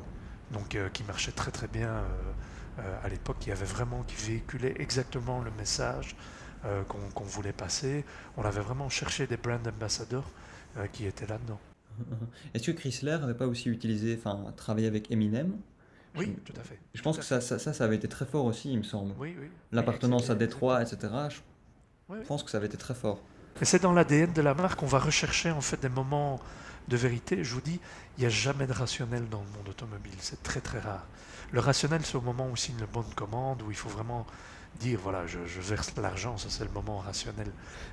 donc qui marchait très très bien à l'époque, qui avait vraiment, qui véhiculait exactement le message qu'on voulait passer. On avait vraiment cherché des brand ambassadors qui étaient là-dedans. Est-ce que Chrysler n'avait pas aussi utilisé, enfin, travaillé avec Eminem? Oui, tout à fait. Je pense que ça, ça, ça, avait été très fort aussi, il me semble. Oui, oui. L'appartenance à Détroit, etc. Je Oui, oui. pense que ça avait été très fort. Et c'est dans l'ADN de la marque, on va rechercher en fait des moments de vérité. Je vous dis, il n'y a jamais de rationnel dans le monde automobile, c'est très très rare. Le rationnel, c'est au moment où on signe le bon de commande, où il faut vraiment dire, voilà, je, je verse l'argent, ça c'est le moment rationnel.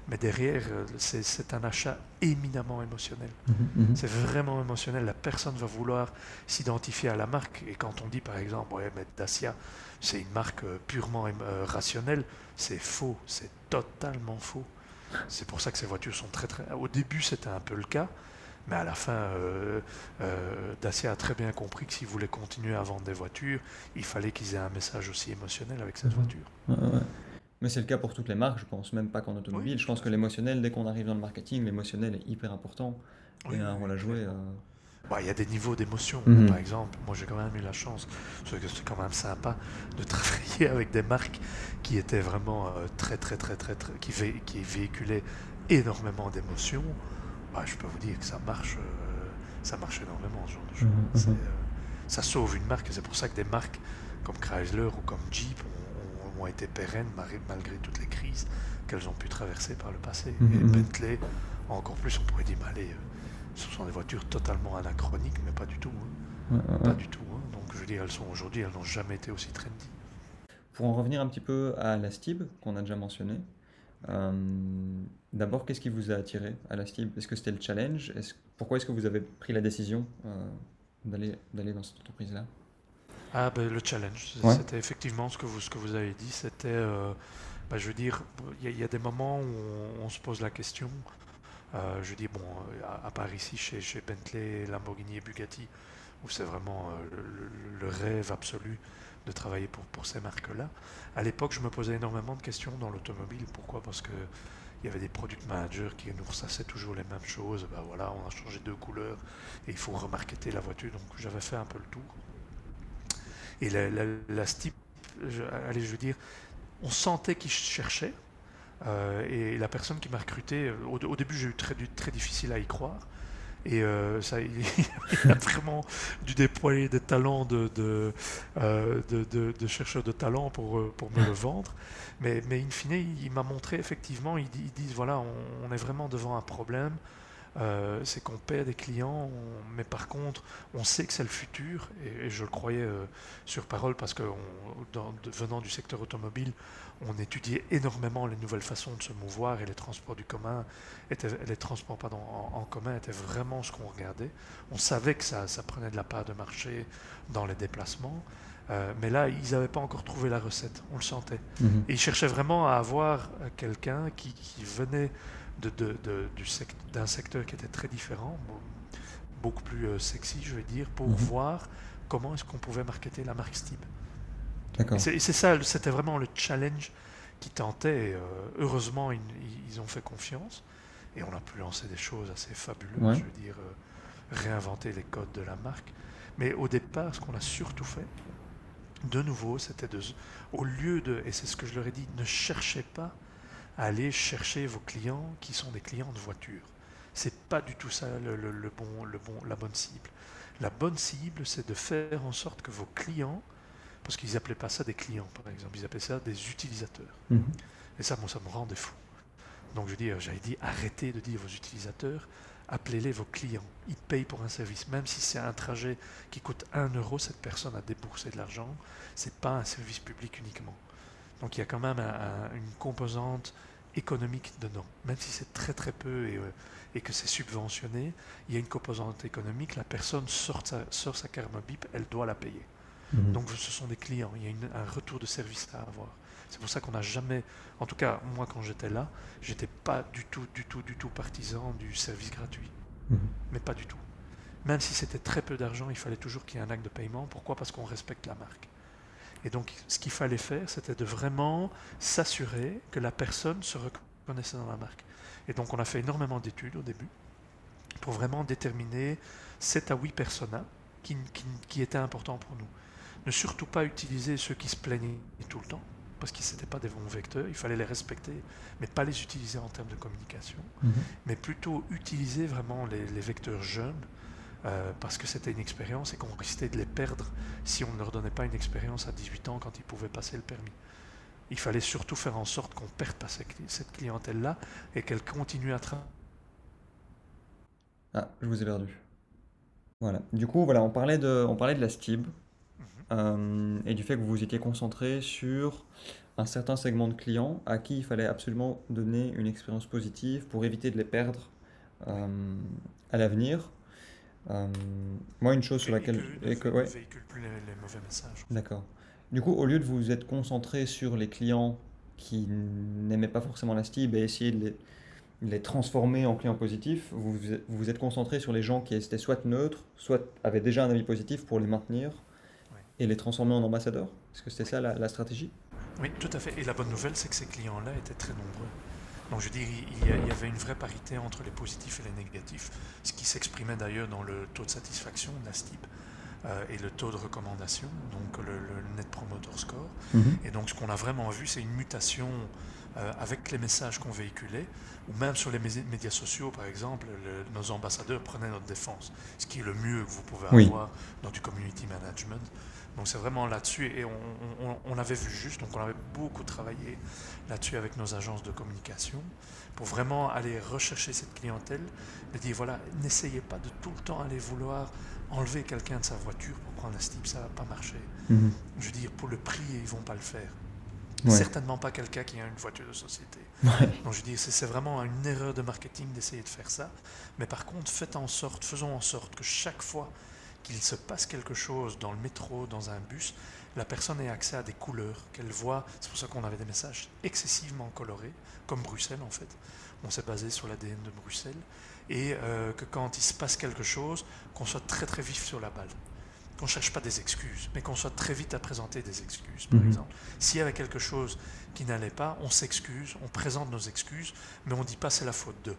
Mais derrière, euh, c'est un achat éminemment émotionnel. Mhm. C'est vraiment émotionnel. La personne va vouloir s'identifier à la marque. Et quand on dit par exemple, ouais, mais Dacia, c'est une marque euh, purement euh, rationnelle, c'est faux. C'est totalement faux. C'est pour ça que ces voitures sont très très. Au début, c'était un peu le cas. Mais à la fin, euh, euh, Dacia a très bien compris que s'ils voulaient continuer à vendre des voitures, il fallait qu'ils aient un message aussi émotionnel avec cette Mhm. voiture. Ouais, ouais, ouais. Mais c'est le cas pour toutes les marques, je pense, même pas qu'en automobile. Oui, je pense que l'émotionnel, dès qu'on arrive dans le marketing, l'émotionnel est hyper important Oui, et a un rôle à jouer. Bah, Il y a des niveaux d'émotion. Mhm. Par exemple, moi j'ai quand même eu la chance, parce que c'est quand même sympa, de travailler avec des marques qui étaient vraiment euh, très, très, très, très, très qui, vé- qui véhiculaient énormément d'émotions. Bah, je peux vous dire que ça marche, euh, ça marche énormément ce genre de choses. Mhm, C'est, mhm. euh, ça sauve une marque, et c'est pour ça que des marques comme Chrysler ou comme Jeep ont, été pérennes malgré, toutes les crises qu'elles ont pu traverser par le passé. Et. Bentley, encore plus, on pourrait dire, allez, euh, ce sont des voitures totalement anachroniques, mais pas du tout. hein. Pas du tout. hein. Donc je veux dire, elles sont aujourd'hui, elles n'ont jamais été aussi trendy. Pour en revenir un petit peu à la STIB, qu'on a déjà mentionné, D'abord, qu'est-ce qui vous a attiré à la STIB Est-ce que c'était le challenge? Pourquoi est-ce que vous avez pris la décision d'aller dans cette entreprise-là? Ah ben, le challenge, c'était effectivement ce que vous, ce que vous avez dit, c'était, euh, ben, je veux dire, il y, a des moments où on, se pose la question, euh, je dis, bon, à, part ici, chez, chez, Bentley, Lamborghini et Bugatti, où c'est vraiment euh, le, rêve absolu de travailler pour, pour ces marques-là, à l'époque, je me posais énormément de questions dans l'automobile. Pourquoi? Parce que il y avait des product managers qui nous ressassaient toujours les mêmes choses. Ben voilà, on a changé deux couleurs et il faut remarketer la voiture. Donc j'avais fait un peu le tour. Et la, la, je, allez, je veux dire, on sentait qu'il cherchait. Euh, et la personne qui m'a recruté, euh, au, début j'ai eu très, très difficile à y croire. Et euh, ça, il, a vraiment dû déployer des talents de, de, de, de, chercheur de talent pour, pour me le vendre. Mais, mais in fine, il, m'a montré effectivement, ils, disent voilà, on, est vraiment devant un problème. Euh, c'est qu'on perd des clients, mais par contre, on sait que c'est le futur, et, je le croyais euh, sur parole parce que venant du secteur automobile, on étudiait énormément les nouvelles façons de se mouvoir et les transports du commun, étaient, les transports pardon, en, commun étaient vraiment ce qu'on regardait. On savait que ça, prenait de la part de marché dans les déplacements. Euh, mais là, ils n'avaient pas encore trouvé la recette, on le sentait. Mhm. Et ils cherchaient vraiment à avoir quelqu'un qui, qui venait d'un secteur qui était très différent, beaucoup plus euh, sexy, je vais dire, pour mhm. voir comment est-ce qu'on pouvait marketer la marque Steve. Et c'est ça, c'était vraiment le challenge qui tentait. Euh, heureusement, ils, ont fait confiance et on a pu lancer des choses assez fabuleuses, je veux dire, euh, réinventer les codes de la marque. Mais au départ, ce qu'on a surtout fait, de nouveau, c'était de, au lieu de, et c'est ce que je leur ai dit, ne cherchez pas aller chercher vos clients qui sont des clients de voiture. C'est pas du tout ça le, bon, le bon, la bonne cible. La bonne cible, c'est de faire en sorte que vos clients, parce qu'ils n'appelaient pas ça des clients par exemple, ils appelaient ça des utilisateurs. Mhm. Et ça, moi, ça me rendait fou. Donc je dis, j'avais dit, arrêtez de dire vos utilisateurs, appelez-les vos clients. Ils payent pour un service. Même si c'est un trajet qui coûte 1 euro, cette personne a déboursé de l'argent. Ce n'est pas un service public uniquement. Donc il y a quand même une composante économique dedans. Même si c'est très très peu et, euh, que c'est subventionné, il y a une composante économique. La personne sort sa, sort sa carte bip, elle doit la payer. Mhm. Donc ce sont des clients, il y a un retour de service à avoir. C'est pour ça qu'on n'a jamais, en tout cas moi quand j'étais là, j'étais pas du tout, du tout, du tout partisan du service gratuit. Mhm. Mais pas du tout. Même si c'était très peu d'argent, il fallait toujours qu'il y ait un acte de paiement. Pourquoi? Parce qu'on respecte la marque. Et donc, ce qu'il fallait faire, c'était de vraiment s'assurer que la personne se reconnaissait dans la marque. Et donc, on a fait énormément d'études au début pour vraiment déterminer 7 à 8 personas qui, qui, étaient importants pour nous. Ne surtout pas utiliser ceux qui se plaignaient tout le temps, parce qu'ils n'étaient pas des bons vecteurs, il fallait les respecter, mais pas les utiliser en termes de communication, mhm. mais plutôt utiliser vraiment les, les vecteurs jeunes euh, parce que c'était une expérience et qu'on risquait de les perdre si on ne leur donnait pas une expérience à 18 ans quand ils pouvaient passer le permis. Il fallait surtout faire en sorte qu'on ne perde pas cette clientèle-là et qu'elle continue à travailler. Ah, je vous ai perdu. Voilà. Du coup, voilà, on parlait de, on parlait de la STIB. Euh, et du fait que vous vous étiez concentré sur un certain segment de clients à qui il fallait absolument donner une expérience positive pour éviter de les perdre euh, à l'avenir. Euh, moi, une chose sur laquelle. Et que, véhicule plus les, mauvais messages. D'accord. Du coup, au lieu de vous être concentré sur les clients qui n'aimaient pas forcément la STIB et essayer de les, transformer en clients positifs, vous vous êtes concentré sur les gens qui étaient soit neutres, soit avaient déjà un avis positif pour les maintenir et les transformer en ambassadeurs? Est-ce que c'était ça la, la stratégie? Oui, tout à fait. Et la bonne nouvelle, c'est que ces clients-là étaient très nombreux. Donc je dis, il y, avait une vraie parité entre les positifs et les négatifs, ce qui s'exprimait d'ailleurs dans le taux de satisfaction de la STIP euh, et le taux de recommandation, donc le, Net Promoter Score. Mhm. Et donc ce qu'on a vraiment vu, c'est une mutation euh, avec les messages qu'on véhiculait, ou même sur les médias sociaux, par exemple, nos ambassadeurs prenaient notre défense, ce qui est le mieux que vous pouvez avoir dans du community management. Donc c'est vraiment là-dessus, et on, avait vu juste, donc on avait beaucoup travaillé là-dessus avec nos agences de communication, pour vraiment aller rechercher cette clientèle, et dire voilà, n'essayez pas de tout le temps aller vouloir enlever quelqu'un de sa voiture pour prendre un STIP, ça ne va pas marcher. Mhm. Je veux dire, pour le prix, ils ne vont pas le faire. Certainement pas quelqu'un qui a une voiture de société. Donc je dis, c'est vraiment une erreur de marketing d'essayer de faire ça. Mais par contre, faites en sorte, faisons en sorte que chaque fois qu'il se passe quelque chose dans le métro, dans un bus, la personne ait accès à des couleurs, qu'elle voit. C'est pour ça qu'on avait des messages excessivement colorés, comme Bruxelles en fait. On s'est basé sur l'ADN de Bruxelles. Et euh, que quand il se passe quelque chose, qu'on soit très très vif sur la balle. Qu'on ne cherche pas des excuses, mais qu'on soit très vite à présenter des excuses, par mhm. exemple. S'il y avait quelque chose qui n'allait pas, on s'excuse, on présente nos excuses, mais on ne dit pas c'est la faute d'eux.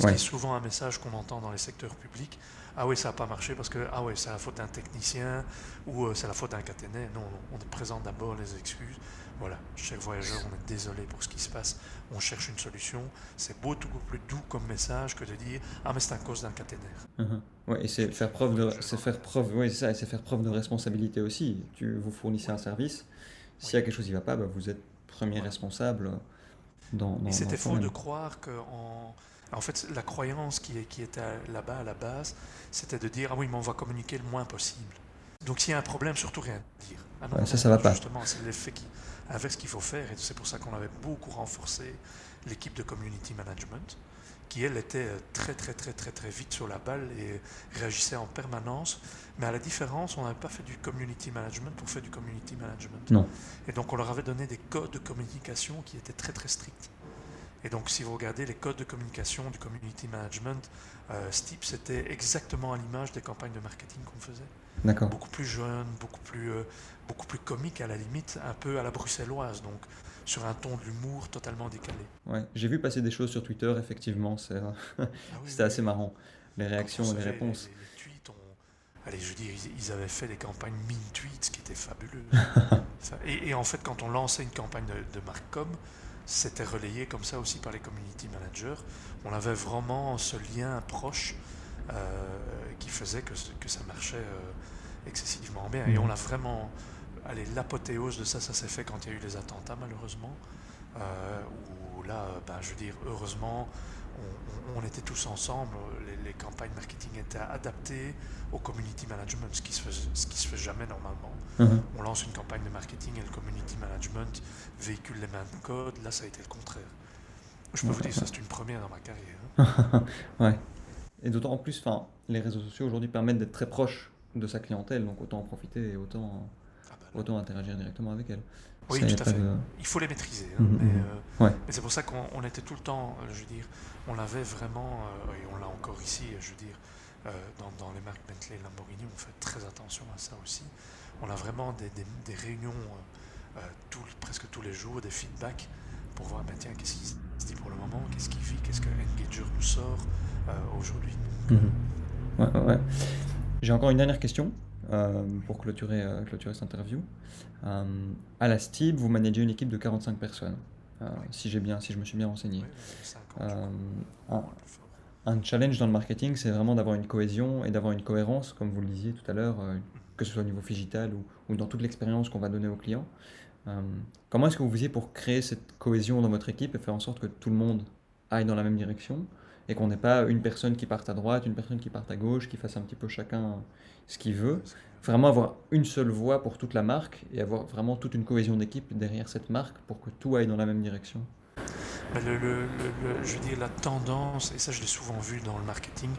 Ce qui est souvent un message qu'on entend dans les secteurs publics ah oui, ça n'a pas marché parce que ah oui, c'est la faute d'un technicien ou euh, c'est la faute d'un caténaire. Non, on présente d'abord les excuses. Voilà, chaque voyageur, on est désolé pour ce qui se passe, on cherche une solution. C'est beaucoup plus doux comme message que de dire ah mais c'est à cause d'un caténaire. Uh-huh. Ouais, et c'est faire preuve de, c'est faire preuve, ça, c'est faire preuve de responsabilité aussi. Tu vous fournissez un service. S'il y a quelque chose qui ne va pas, bah, vous êtes premier responsable. Dans, dans, et c'était faux de croire qu'en en fait, la croyance qui, était là-bas à la base, c'était de dire Ah oui, mais on va communiquer le moins possible. Donc s'il y a un problème, surtout rien dire. Ah ça, ça va pas. Justement, c'est l'effet qui, ce qu'il faut faire. Et c'est pour ça qu'on avait beaucoup renforcé l'équipe de community management, qui elle était très très très très très vite sur la balle et réagissait en permanence. Mais à la différence, on n'avait pas fait du community management pour faire du community management. Non. Et donc on leur avait donné des codes de communication qui étaient très très stricts. Et donc, si vous regardez les codes de communication du community management, euh, Steep, c'était exactement à l'image des campagnes de marketing qu'on faisait. D'accord. Beaucoup plus jeune, beaucoup plus, euh, beaucoup plus comique à la limite, un peu à la bruxelloise, donc sur un ton de l'humour totalement décalé. Ouais, j'ai vu passer des choses sur Twitter, effectivement, c'est, ah c'était assez marrant. Les réactions et les réponses. Les, tweets, allez, je veux dire, ils, avaient fait des campagnes min tweets qui étaient fabuleuses. et, en fait, quand on lançait une campagne de, de Marcom, c'était relayé comme ça aussi par les community managers. On avait vraiment ce lien proche euh, qui faisait que, que ça marchait euh, excessivement bien. Et on a vraiment. Allez, l'apothéose de ça, ça s'est fait quand il y a eu les attentats, malheureusement. Euh, où là, ben, je veux dire, heureusement, on, était tous ensemble, les, campagnes marketing étaient adaptées au community management, ce qui se fait, ce qui se fait jamais normalement. Mhm. On lance une campagne de marketing et le community management véhicule les mêmes codes. Là, ça a été le contraire. Je peux vous dire, ça c'est une première dans ma carrière. ouais. Et d'autant plus, enfin, les réseaux sociaux aujourd'hui permettent d'être très proche de sa clientèle, donc autant en profiter et autant, ah bah autant interagir directement avec elle. Oui, tout à fait. Il faut les maîtriser. Hein, mhm, mhm. Euh, mais, c'est pour ça qu'on était tout le temps, euh, je veux dire, on l'avait vraiment, euh, et on l'a encore ici, je veux dire, dans, les marques Bentley et Lamborghini, on fait très attention à ça aussi. On a vraiment des, réunions presque tous les jours, des feedbacks pour voir, ben, tiens, qu'est-ce qui se dit pour le moment, qu'est-ce vit, qu'est-ce que Engager nous sort aujourd'hui. Mhm. J'ai encore une dernière question. Euh, pour clôturer, euh, clôturer cette interview. Euh, à la STIB, vous managez une équipe de 45 personnes, si, j'ai bien, si je me suis bien renseigné. un, challenge dans le marketing, c'est vraiment d'avoir une cohésion et d'avoir une cohérence, comme vous le disiez tout à l'heure, que ce soit au niveau digital ou, ou dans toute l'expérience qu'on va donner aux clients. comment est-ce que vous faisiez pour créer cette cohésion dans votre équipe et faire en sorte que tout le monde aille dans la même direction et qu'on n'ait pas une personne qui parte à droite, une personne qui parte à gauche, qui fasse un petit peu chacun ce qu'il veut? Vraiment avoir une seule voix pour toute la marque et avoir vraiment toute une cohésion d'équipe derrière cette marque pour que tout aille dans la même direction. Le, je veux dire, la tendance, et ça je l'ai souvent vu dans le marketing,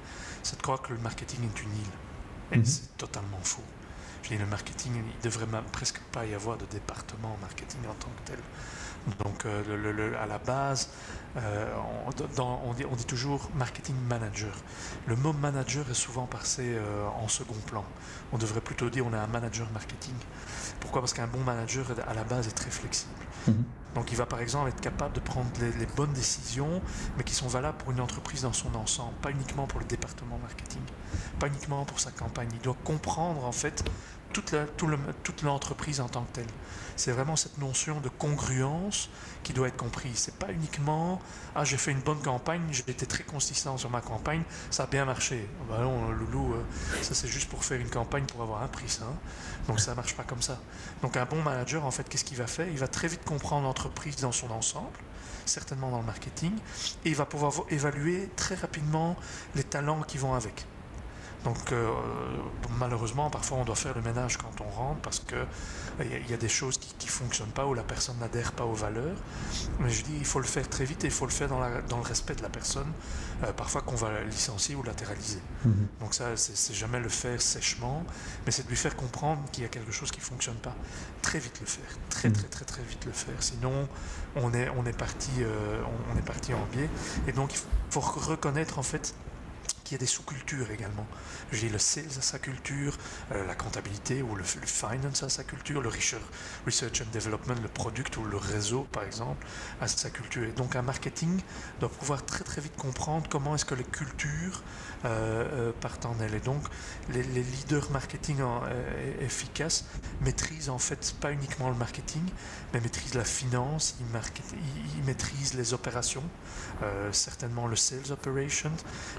c'est de croire que le marketing est une île. Et mhm. c'est totalement faux. Je dis, le marketing, il devrait même presque pas y avoir de département marketing en tant que tel. Donc, euh, à la base, euh, on, dit, on, dit, toujours marketing manager. Le mot manager est souvent passé euh, en second plan. On devrait plutôt dire on a un manager marketing. Pourquoi? Parce qu'un bon manager, à la base, est très flexible. Mhm. Donc, il va par exemple être capable de prendre les, bonnes décisions, mais qui sont valables pour une entreprise dans son ensemble, pas uniquement pour le département marketing, pas uniquement pour sa campagne. Il doit comprendre en fait toute l'entreprise en tant que telle. C'est vraiment cette notion de congruence qui doit être comprise. C'est pas uniquement ah j'ai fait une bonne campagne, j'ai été très consistant sur ma campagne, ça a bien marché. Ah bah non, loulou, euh, ça c'est juste pour faire une campagne pour avoir un prix, ça. Hein. Donc ça marche pas comme ça. Donc un bon manager, en fait, qu'est-ce qu'il va faire? Il va très vite comprendre l'entreprise dans son ensemble certainement dans le marketing, et il va pouvoir évaluer très rapidement les talents qui vont avec. Donc euh, malheureusement, parfois on doit faire le ménage quand on rentre parce que il y, a des choses qui ne fonctionnent pas ou la personne n'adhère pas aux valeurs. Mais je dis, il faut le faire très vite et il faut le faire dans, la, dans le respect de la personne, euh, parfois qu'on va licencier ou latéraliser. Mhm. Donc ça, c'est jamais le faire sèchement, mais c'est de lui faire comprendre qu'il y a quelque chose qui ne fonctionne pas. Très vite le faire, très mhm. très très très vite le faire. Sinon, on est, on est, parti, euh, on, est parti en biais. Et donc, il faut reconnaître en fait qu'il y a des sous-cultures également. J'ai le sales à sa culture, euh, la comptabilité ou le, finance à sa culture, le research and development, le product ou le réseau par exemple à sa culture. Et donc un marketing doit pouvoir très très vite comprendre comment est-ce que les cultures euh, euh, partent en elles. Et donc les, leaders marketing efficaces maîtrisent en fait pas uniquement le marketing, mais maîtrisent la finance, ils maîtrisent les opérations, certainement le sales operations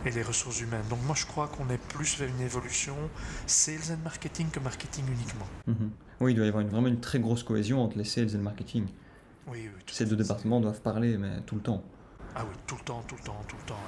et les ressources humaines. Donc moi je crois qu'on est plus vers une évolution sales and marketing que marketing uniquement. Mhm. Oui, il doit y avoir une, vraiment une très grosse cohésion entre les sales et le marketing. Oui, oui, Ces deux départements doivent parler, mais tout le temps. Ah oui, tout le temps, tout le temps, tout le temps.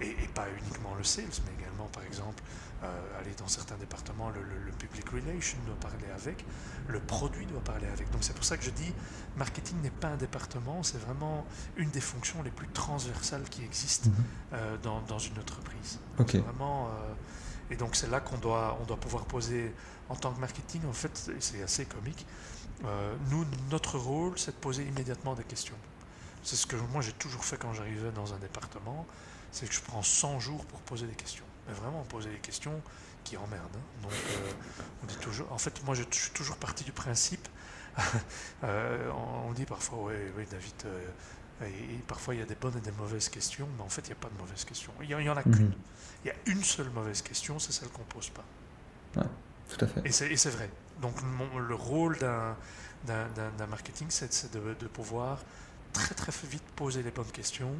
Et, et, pas uniquement le sales, mais également, par exemple, euh, aller dans certains départements, le, le, public relation doit parler avec, le produit doit parler avec. Donc c'est pour ça que je dis, marketing n'est pas un département, c'est vraiment une des fonctions les plus transversales qui existent mhm. euh, dans, dans, une entreprise. Vraiment, euh, et donc c'est là qu'on doit, on doit pouvoir poser, en tant que marketing, en fait, c'est assez comique, nous, notre rôle, c'est de poser immédiatement des questions. C'est ce que moi j'ai toujours fait quand j'arrivais dans un département, c'est que je prends 100 jours pour poser des questions. Mais vraiment poser des questions qui emmerdent. Hein. Donc euh, on dit toujours. En fait, moi je, suis toujours parti du principe. Euh, on, dit parfois, oui, oui, David. Euh, et, parfois il y a des bonnes et des mauvaises questions, mais en fait il n'y a pas de mauvaises questions. Il n'y en a qu'une. Mhm. Il y a une seule mauvaise question, c'est celle qu'on ne pose pas. Ouais, tout à fait. Et c'est vrai. Donc le rôle d'un marketing, c'est de, de pouvoir très très vite poser les bonnes questions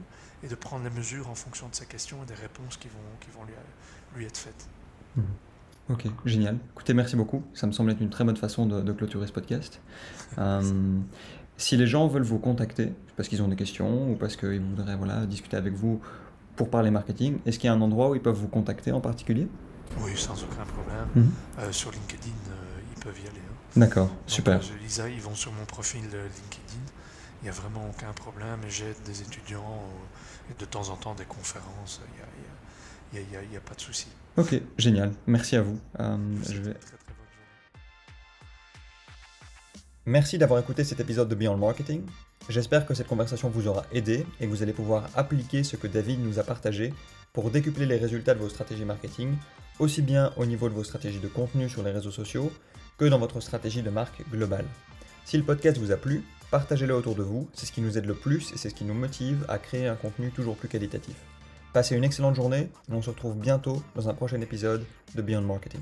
et de prendre les mesures en fonction de ces questions et des réponses qui vont, qui vont lui, lui être faites. Mhm. Ok, génial. Écoutez, merci beaucoup. Ça me semble être une très bonne façon de, clôturer ce podcast. Euh, si les gens veulent vous contacter parce qu'ils ont des questions ou parce qu'ils voudraient voilà, discuter avec vous pour parler marketing, est-ce qu'il y a un endroit où ils peuvent vous contacter en particulier? Oui, sans aucun problème. Mhm. Euh, sur LinkedIn, euh, ils peuvent y aller. Hein. D'accord, super. Lisa, ils vont sur mon profil LinkedIn n'y a vraiment aucun problème. J'aide des étudiants et de temps en temps des conférences. Il n'y a, pas de souci. Ok, génial. Merci à vous. Euh, Merci d'avoir écouté cet épisode de Beyond Marketing. J'espère que cette conversation vous aura aidé et que vous allez pouvoir appliquer ce que David nous a partagé pour décupler les résultats de vos stratégies marketing, aussi bien au niveau de vos stratégies de contenu sur les réseaux sociaux que dans votre stratégie de marque globale. Si le podcast vous a plu, partagez-le autour de vous, c'est ce qui nous aide le plus et c'est ce qui nous motive à créer un contenu toujours plus qualitatif. Passez une excellente journée et on se retrouve bientôt dans un prochain épisode de Beyond Marketing.